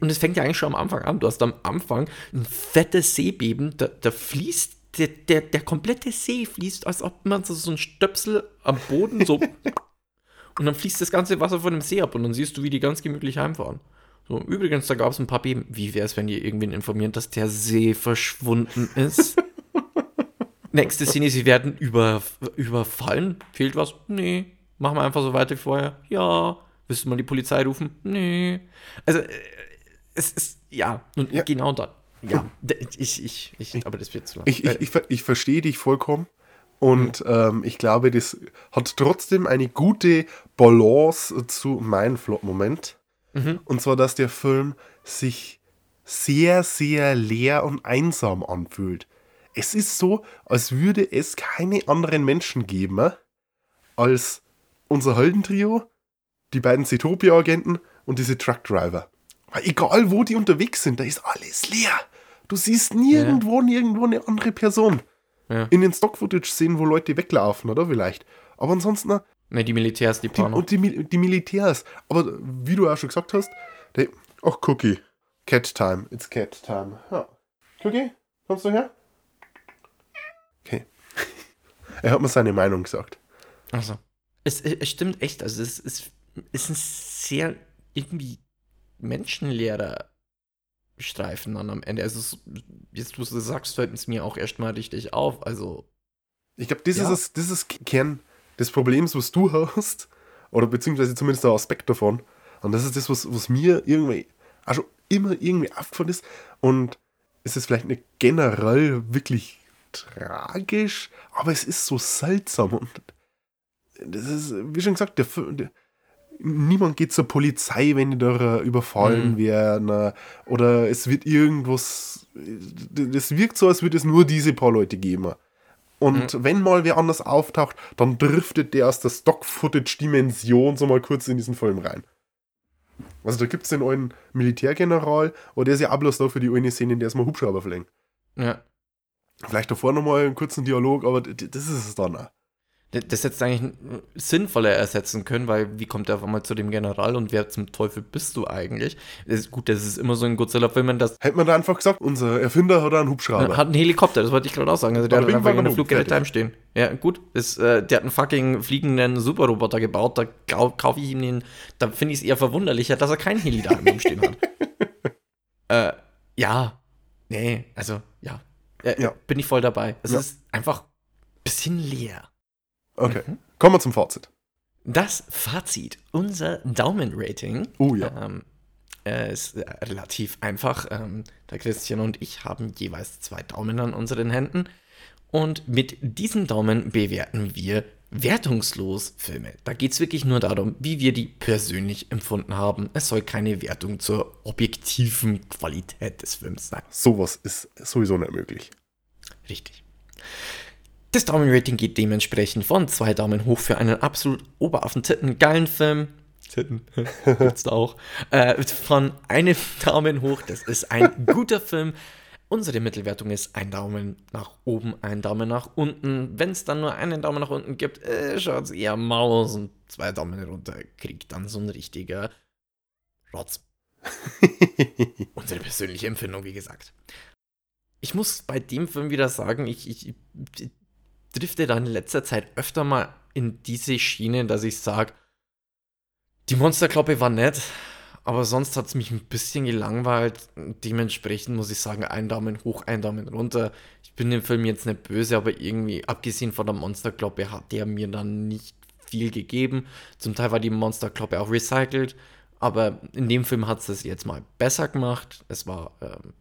Und es fängt ja eigentlich schon am Anfang an. Du hast am Anfang ein fettes Seebeben, da, da fließt. Der, der, der komplette See fließt, als ob man so, so ein Stöpsel am Boden so. (laughs) und dann fließt das ganze Wasser von dem See ab und dann siehst du, wie die ganz gemütlich heimfahren. So, übrigens, da gab es ein paar Beben. Wie wäre es, wenn ihr irgendwen informieren, dass der See verschwunden ist? (laughs) Nächste Szene, sie werden über, überfallen. Fehlt was? Nee. Machen wir einfach so weiter wie vorher. Ja. Willst du mal die Polizei rufen? Nee. Also, äh, es ist, ja, und ja. genau da. Ja, ich, ich, ich, aber das wird zu lang. Ich, ich, ich, ich verstehe dich vollkommen. Und ähm, ich glaube, das hat trotzdem eine gute Balance zu meinem Flop-Moment. Mhm. Und zwar, dass der Film sich sehr, sehr leer und einsam anfühlt. Es ist so, als würde es keine anderen Menschen geben äh, als unser Heldentrio, die beiden Zetopia-Agenten und diese Truckdriver. Weil egal, wo die unterwegs sind, da ist alles leer. Du siehst nirgendwo, ja. nirgendwo eine andere Person. Ja. In den Stock-Footage-Szenen, wo Leute weglaufen, oder vielleicht. Aber ansonsten. Ne, die Militärs, die Paar. Und die, die Militärs. Aber wie du auch schon gesagt hast, ach, Cookie. Cat Time. It's Cat Time. Ja. Cookie, kommst du her? Er hat mir seine Meinung gesagt. Also. Es, es stimmt echt. Also, es ist, ist ein sehr irgendwie menschenleerer Streifen dann am Ende. Also, jetzt, wo du sagst, fällt es mir auch erstmal richtig auf. Also. Ich glaube, das, ja. ist das ist Kern des Problems, was du (laughs) hast. Oder beziehungsweise zumindest der Aspekt davon. Und das ist das, was, was mir irgendwie also immer irgendwie aufgefallen ist. Und es ist vielleicht nicht generell wirklich tragisch, aber es ist so seltsam. Und das ist, wie schon gesagt, der, der niemand geht zur Polizei, wenn die da überfallen mhm. werden. Oder es wird irgendwas. Das wirkt so, als würde es nur diese paar Leute geben. Und mhm. wenn mal wer anders auftaucht, dann driftet der aus der Stock-Footage-Dimension so mal kurz in diesen Film rein. Also da gibt es den einen Militärgeneral, aber der ist ja auch bloß da für die eine Szene, in der es mal Hubschrauber fliegen. Ja. Vielleicht davor nochmal einen kurzen Dialog, aber das ist es dann auch das hättest du eigentlich sinnvoller ersetzen können, weil wie kommt der auf einmal zu dem General und wer zum Teufel bist du eigentlich? Das ist gut, das ist immer so in Godzilla-Filmen, dass. Hätte man da einfach gesagt, unser Erfinder hat einen Hubschrauber. Hat einen Helikopter, das wollte ich gerade auch sagen. Also der hat einfach eine Fluggerät heimstehen. Ja, gut. Das, äh, der hat einen fucking fliegenden Superroboter gebaut, da kaufe ich ihm den. Da finde ich es eher verwunderlicher, dass er keinen Heli da stehen hat. (laughs) äh, ja. Nee, also, ja. Äh, ja. Bin ich voll dabei. Es ja. ist einfach ein bisschen leer. Okay. Mhm. Kommen wir zum Fazit. Das Fazit, unser Daumen-Rating. Oh ja. Ähm, äh, ist relativ einfach. Ähm, der Christian und ich haben jeweils zwei Daumen an unseren Händen. Und mit diesem Daumen bewerten wir wertungslos Filme. Da geht es wirklich nur darum, wie wir die persönlich empfunden haben. Es soll keine Wertung zur objektiven Qualität des Films sein. Sowas ist sowieso nicht möglich. Richtig. Das Daumenrating geht dementsprechend von zwei Daumen hoch für einen absolut oberaffen geilen Film. Titten, (laughs) gibt's da auch. Äh, von einem Daumen hoch, das ist ein guter Film. Unsere Mittelwertung ist ein Daumen nach oben, ein Daumen nach unten. Wenn es dann nur einen Daumen nach unten gibt, äh, schaut es eher Maus und zwei Daumen runter kriegt dann so ein richtiger Rotz. (laughs) Unsere persönliche Empfindung, wie gesagt. Ich muss bei dem Film wieder sagen, ich, ich, drifte dann in letzter Zeit öfter mal in diese Schiene, dass ich sage, die Monsterkloppe war nett, aber sonst hat es mich ein bisschen gelangweilt. Dementsprechend muss ich sagen, ein Daumen hoch, ein Daumen runter. Ich bin dem Film jetzt nicht böse, aber irgendwie, abgesehen von der Monsterkloppe, hat der mir dann nicht viel gegeben. Zum Teil war die Monsterkloppe auch recycelt, aber in dem Film hat es das jetzt mal besser gemacht. Es war ähm,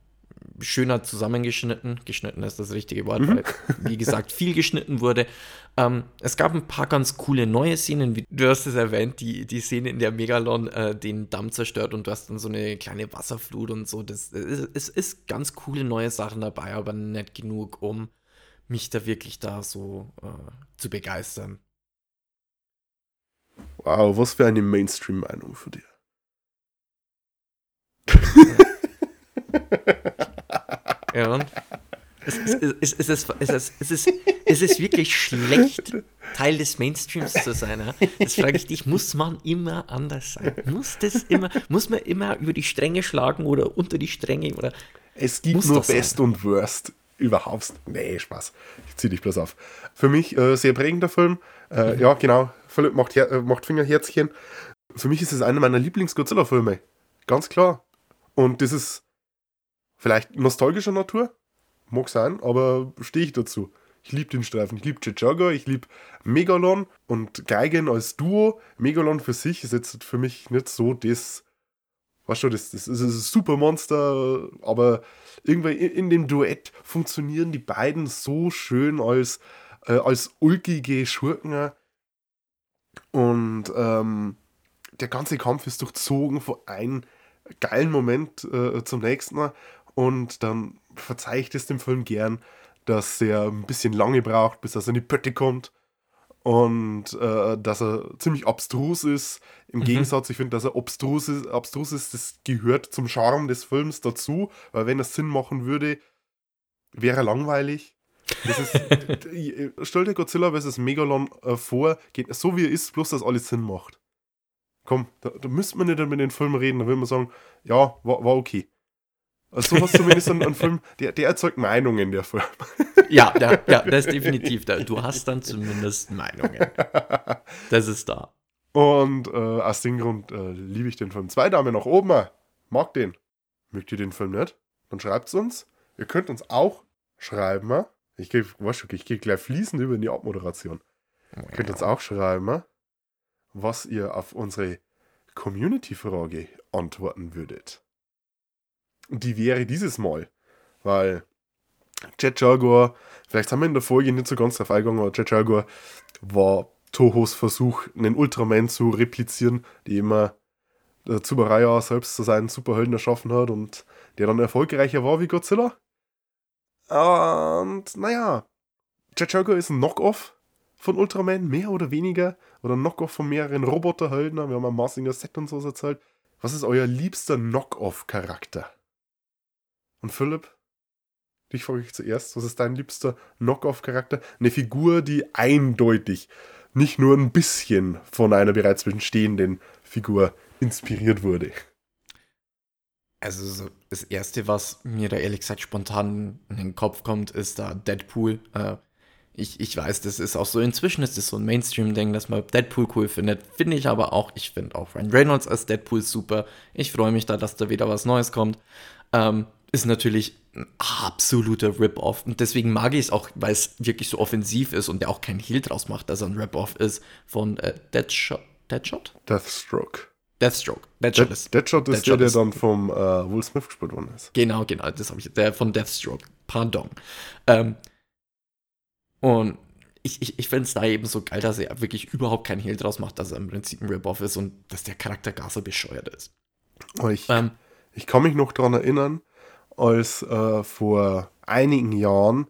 schöner zusammengeschnitten. Geschnitten ist das richtige Wort, mhm. weil, wie gesagt, (laughs) viel geschnitten wurde. Ähm, es gab ein paar ganz coole neue Szenen, wie du hast es erwähnt, die, die Szene, in der Megalon äh, den Damm zerstört und du hast dann so eine kleine Wasserflut und so. Das, es ist ganz coole neue Sachen dabei, aber nicht genug, um mich da wirklich da so äh, zu begeistern. Wow, was für eine Mainstream-Meinung für dich. Ja, und? Es ist, es, ist, es, ist, es, ist, es ist wirklich schlecht, Teil des Mainstreams zu sein. Ja? Das frage ich dich, muss man immer anders sein? Muss das immer, muss man immer über die Stränge schlagen oder unter die Stränge? Oder es gibt nur Best sein? und Worst überhaupt. Nee, Spaß. Ich zieh dich bloß auf. Für mich äh, sehr prägender Film. Äh, mhm. Ja, genau. Philipp macht, Her äh, macht Fingerherzchen. Für mich ist es einer meiner Lieblings-Godzilla-Filme. Ganz klar. Und das ist vielleicht nostalgischer Natur, mag sein, aber stehe ich dazu. Ich liebe den Streifen. Ich liebe Chichaga, ich liebe Megalon und Geigen als Duo. Megalon für sich ist jetzt für mich nicht so das, weißt du, das, das ist ein Supermonster, aber irgendwie in, in dem Duett funktionieren die beiden so schön als, äh, als ulkige Schurken. Und ähm, der ganze Kampf ist durchzogen von einem geilen Moment äh, zum nächsten. Und dann verzeihe ich das dem Film gern, dass er ein bisschen lange braucht, bis er in die Pötte kommt. Und äh, dass er ziemlich abstrus ist. Im mhm. Gegensatz, ich finde, dass er abstrus ist, abstrus ist, das gehört zum Charme des Films dazu, weil wenn es Sinn machen würde, wäre er langweilig. Das ist, (laughs) stell dir Godzilla vs. Megalon äh, vor, geht so wie er ist, bloß dass alles Sinn macht. Komm, da, da müsste man nicht mit den Film reden, da will man sagen, ja, war, war okay. Also sowas zumindest ein, ein Film, der, der erzeugt Meinungen, der Film. (laughs) Ja, der, ja, (laughs) das ist definitiv da. Du hast dann zumindest Meinungen. (laughs) Das ist da. Und äh, aus dem Grund äh, liebe ich den Film. Zwei Damen nach oben, mag den. Mögt ihr den Film nicht? Dann schreibt es uns. Ihr könnt uns auch schreiben. Ich gehe ich geh gleich fließend über in die Abmoderation. Ihr könnt uns auch schreiben, was ihr auf unsere Community-Frage antworten würdet die wäre dieses Mal. Weil Jet Jaguar, vielleicht haben wir in der Folge nicht so ganz drauf eingegangen, aber Jet Jaguar war Tohos Versuch, einen Ultraman zu replizieren, die immer der selbst zu seinen Superhelden erschaffen hat und der dann erfolgreicher war wie Godzilla. Und naja, Jet Jaguar ist ein Knockoff von Ultraman, mehr oder weniger. Oder ein Knockoff von mehreren Roboterhelden. Wir haben ein Marsinger Set und so erzählt. Was ist euer liebster Knockoff-Charakter? Und Philipp, dich frage ich zuerst, was ist dein liebster Knockoff-Charakter? Eine Figur, die eindeutig nicht nur ein bisschen von einer bereits bestehenden Figur inspiriert wurde. Also das Erste, was mir da ehrlich gesagt spontan in den Kopf kommt, ist da Deadpool. Äh, ich, ich weiß, das ist auch so, inzwischen ist das so ein Mainstream-Ding, dass man Deadpool cool findet. Finde ich aber auch, ich finde auch Ryan Reynolds als Deadpool super. Ich freue mich da, dass da wieder was Neues kommt. Ähm, ist natürlich ein absoluter Rip-Off. Und deswegen mag ich es auch, weil es wirklich so offensiv ist und der auch keinen Heal draus macht, dass er ein Rip-Off ist von äh, Deadshot. Deadshot? Deathstroke. Deathstroke. Deadshot Dead, ist, Deadshot ist Deadshot der, der dann vom äh, Will Smith gespielt worden ist. Genau, genau, das habe ich. Der von Deathstroke. Pardon. Ähm, und ich, ich, ich finde es da eben so geil, dass er wirklich überhaupt keinen Heal draus macht, dass er im Prinzip ein Rip-Off ist und dass der Charakter gar so bescheuert ist. Ich, ähm, ich kann mich noch daran erinnern, als äh, vor einigen Jahren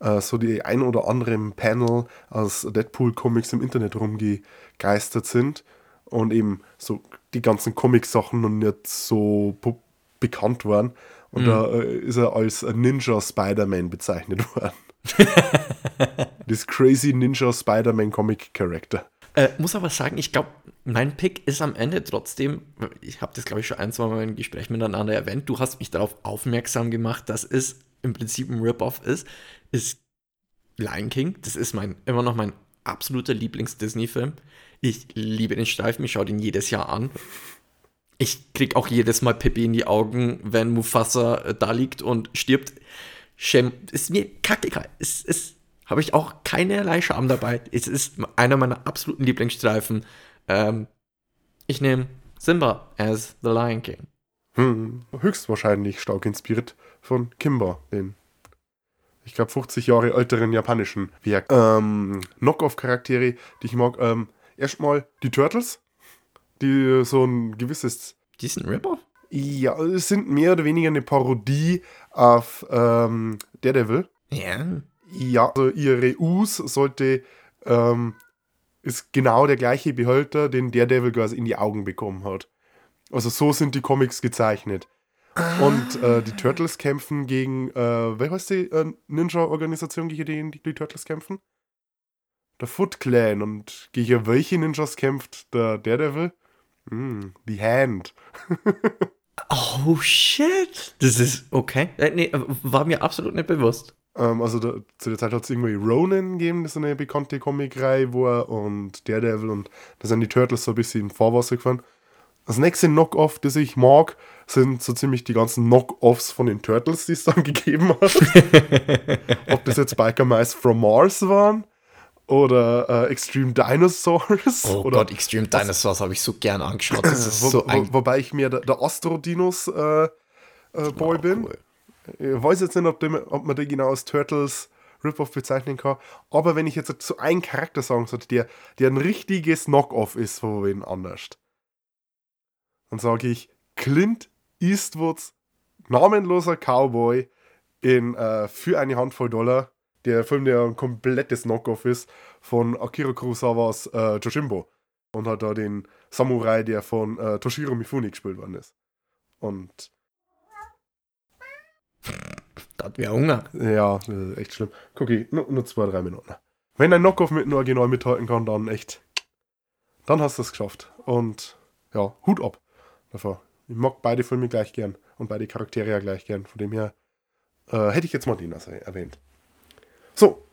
äh, so die ein oder anderen Panel aus Deadpool-Comics im Internet rumgegeistert sind und eben so die ganzen Comic-Sachen noch nicht so bekannt waren. Und mhm. da äh, ist er als Ninja Spider-Man bezeichnet (laughs) worden. (laughs) das crazy Ninja Spider-Man Comic Character. Äh, muss aber sagen, ich glaube, mein Pick ist am Ende trotzdem, ich habe das glaube ich schon ein, zwei Mal im Gespräch miteinander erwähnt, du hast mich darauf aufmerksam gemacht, dass es im Prinzip ein Rip-Off ist, ist Lion King. Das ist mein, immer noch mein absoluter Lieblings-Disney-Film. Ich liebe den Streifen, ich schaue den jedes Jahr an. Ich krieg auch jedes Mal Pippi in die Augen, wenn Mufasa äh, da liegt und stirbt. Shem, ist mir kackegal. Es ist habe ich auch keinerlei Scham dabei. Es ist einer meiner absoluten Lieblingsstreifen. Ähm, ich nehme Simba as The Lion King. Hm, höchstwahrscheinlich stark inspiriert von Kimba, den ich glaube 50 Jahre älteren japanischen Werk. Ähm, Knock-off-Charaktere, die ich mag. Ähm, erstmal die Turtles, die so ein gewisses. Die sind Rip-Off? Ja, es sind mehr oder weniger eine Parodie auf ähm, Daredevil. Ja. Ja, also ihre Us sollte, ähm, ist genau der gleiche Behälter, den Daredevil quasi in die Augen bekommen hat. Also so sind die Comics gezeichnet. Ah. Und äh, die Turtles kämpfen gegen, äh, wer heißt die äh, Ninja-Organisation, gegen die, die die Turtles kämpfen? Der Foot Clan. Und gegen welche Ninjas kämpft der Daredevil? Mm, the Hand. (laughs) oh shit. Das ist okay. Äh, nee, war mir absolut nicht bewusst. Ähm, also da, zu der Zeit hat es irgendwie Ronin gegeben, das ist eine bekannte Comicreihe, wo er und Daredevil und da sind die Turtles so ein bisschen im Vorwasser gefahren. Das nächste Knock-Off, das ich mag, sind so ziemlich die ganzen Knock-Offs von den Turtles, die es dann (laughs) gegeben hat. Ob das jetzt Biker Mice from Mars waren oder äh, Extreme Dinosaurs. Oh oder Gott, Extreme Dinosaurs habe ich so gern angeschaut. Das ist wo, so wo, wobei ich mir der, der Astro-Dinos äh, äh, Boy bin. cool. Ich weiß jetzt nicht, ob, dem, ob man den genau als Turtles Rip-Off bezeichnen kann. Aber wenn ich jetzt so einen Charakter sagen sollte, der, der ein richtiges Knock-Off ist von wen anders, dann sage ich Clint Eastwoods namenloser Cowboy in äh, für eine Handvoll Dollar. Der Film, der ein komplettes Knock-Off ist von Akira Kurosawas äh, Jojimbo. Und hat da den Samurai, der von äh, Toshiro Mifune gespielt worden ist. Und (laughs) Da hat wir Hunger. ja, das ist echt schlimm. Ich, nur, nur zwei, drei Minuten. Wenn ein Knockoff mit einem Original mithalten kann, dann echt. Dann hast du es geschafft. Und ja, Hut ab davor. Ich mag beide Filme gleich gern und beide Charaktere ja gleich gern. Von dem her äh, hätte ich jetzt also erwähnt. So,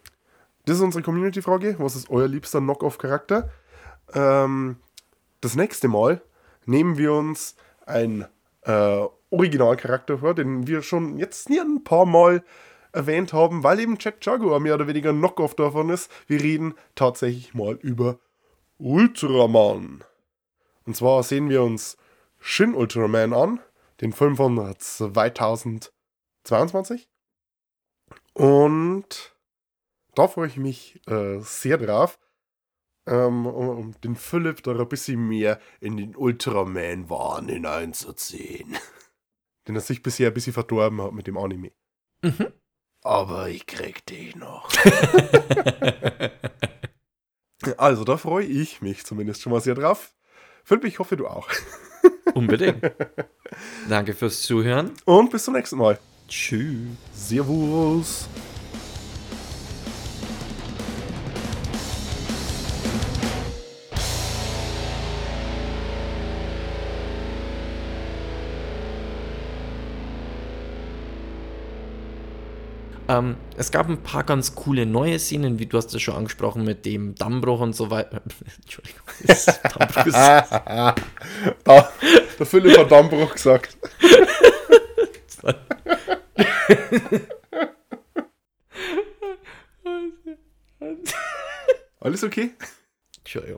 das ist unsere Community-Frage. Was ist euer liebster Knock-Off-Charakter? Ähm, das nächste Mal nehmen wir uns ein äh, Originalcharakter vor, den wir schon jetzt nie ein paar Mal erwähnt haben, weil eben Jack Jaguar mehr oder weniger ein Knockoff davon ist. Wir reden tatsächlich mal über Ultraman. Und zwar sehen wir uns Shin Ultraman an, den Film von 2022. Und da freue ich mich äh, sehr drauf, ähm, um, um den Philipp da ein bisschen mehr in den Ultraman-Wahn hineinzuziehen. (laughs) Den er sich bisher ein bisschen verdorben hat mit dem Anime. Mhm. Aber ich krieg dich noch. (laughs) Also, da freue ich mich zumindest schon mal sehr drauf. Philipp, ich hoffe, du auch. (laughs) Unbedingt. (laughs) Danke fürs Zuhören. Und bis zum nächsten Mal. Tschüss. Servus. Ähm, es gab ein paar ganz coole neue Szenen, wie du hast es schon angesprochen mit dem Dammbruch und so weiter. (laughs) Entschuldigung. das ist (laughs) da, der Philipp hat Dammbruch gesagt. (laughs) Alles okay? Entschuldigung.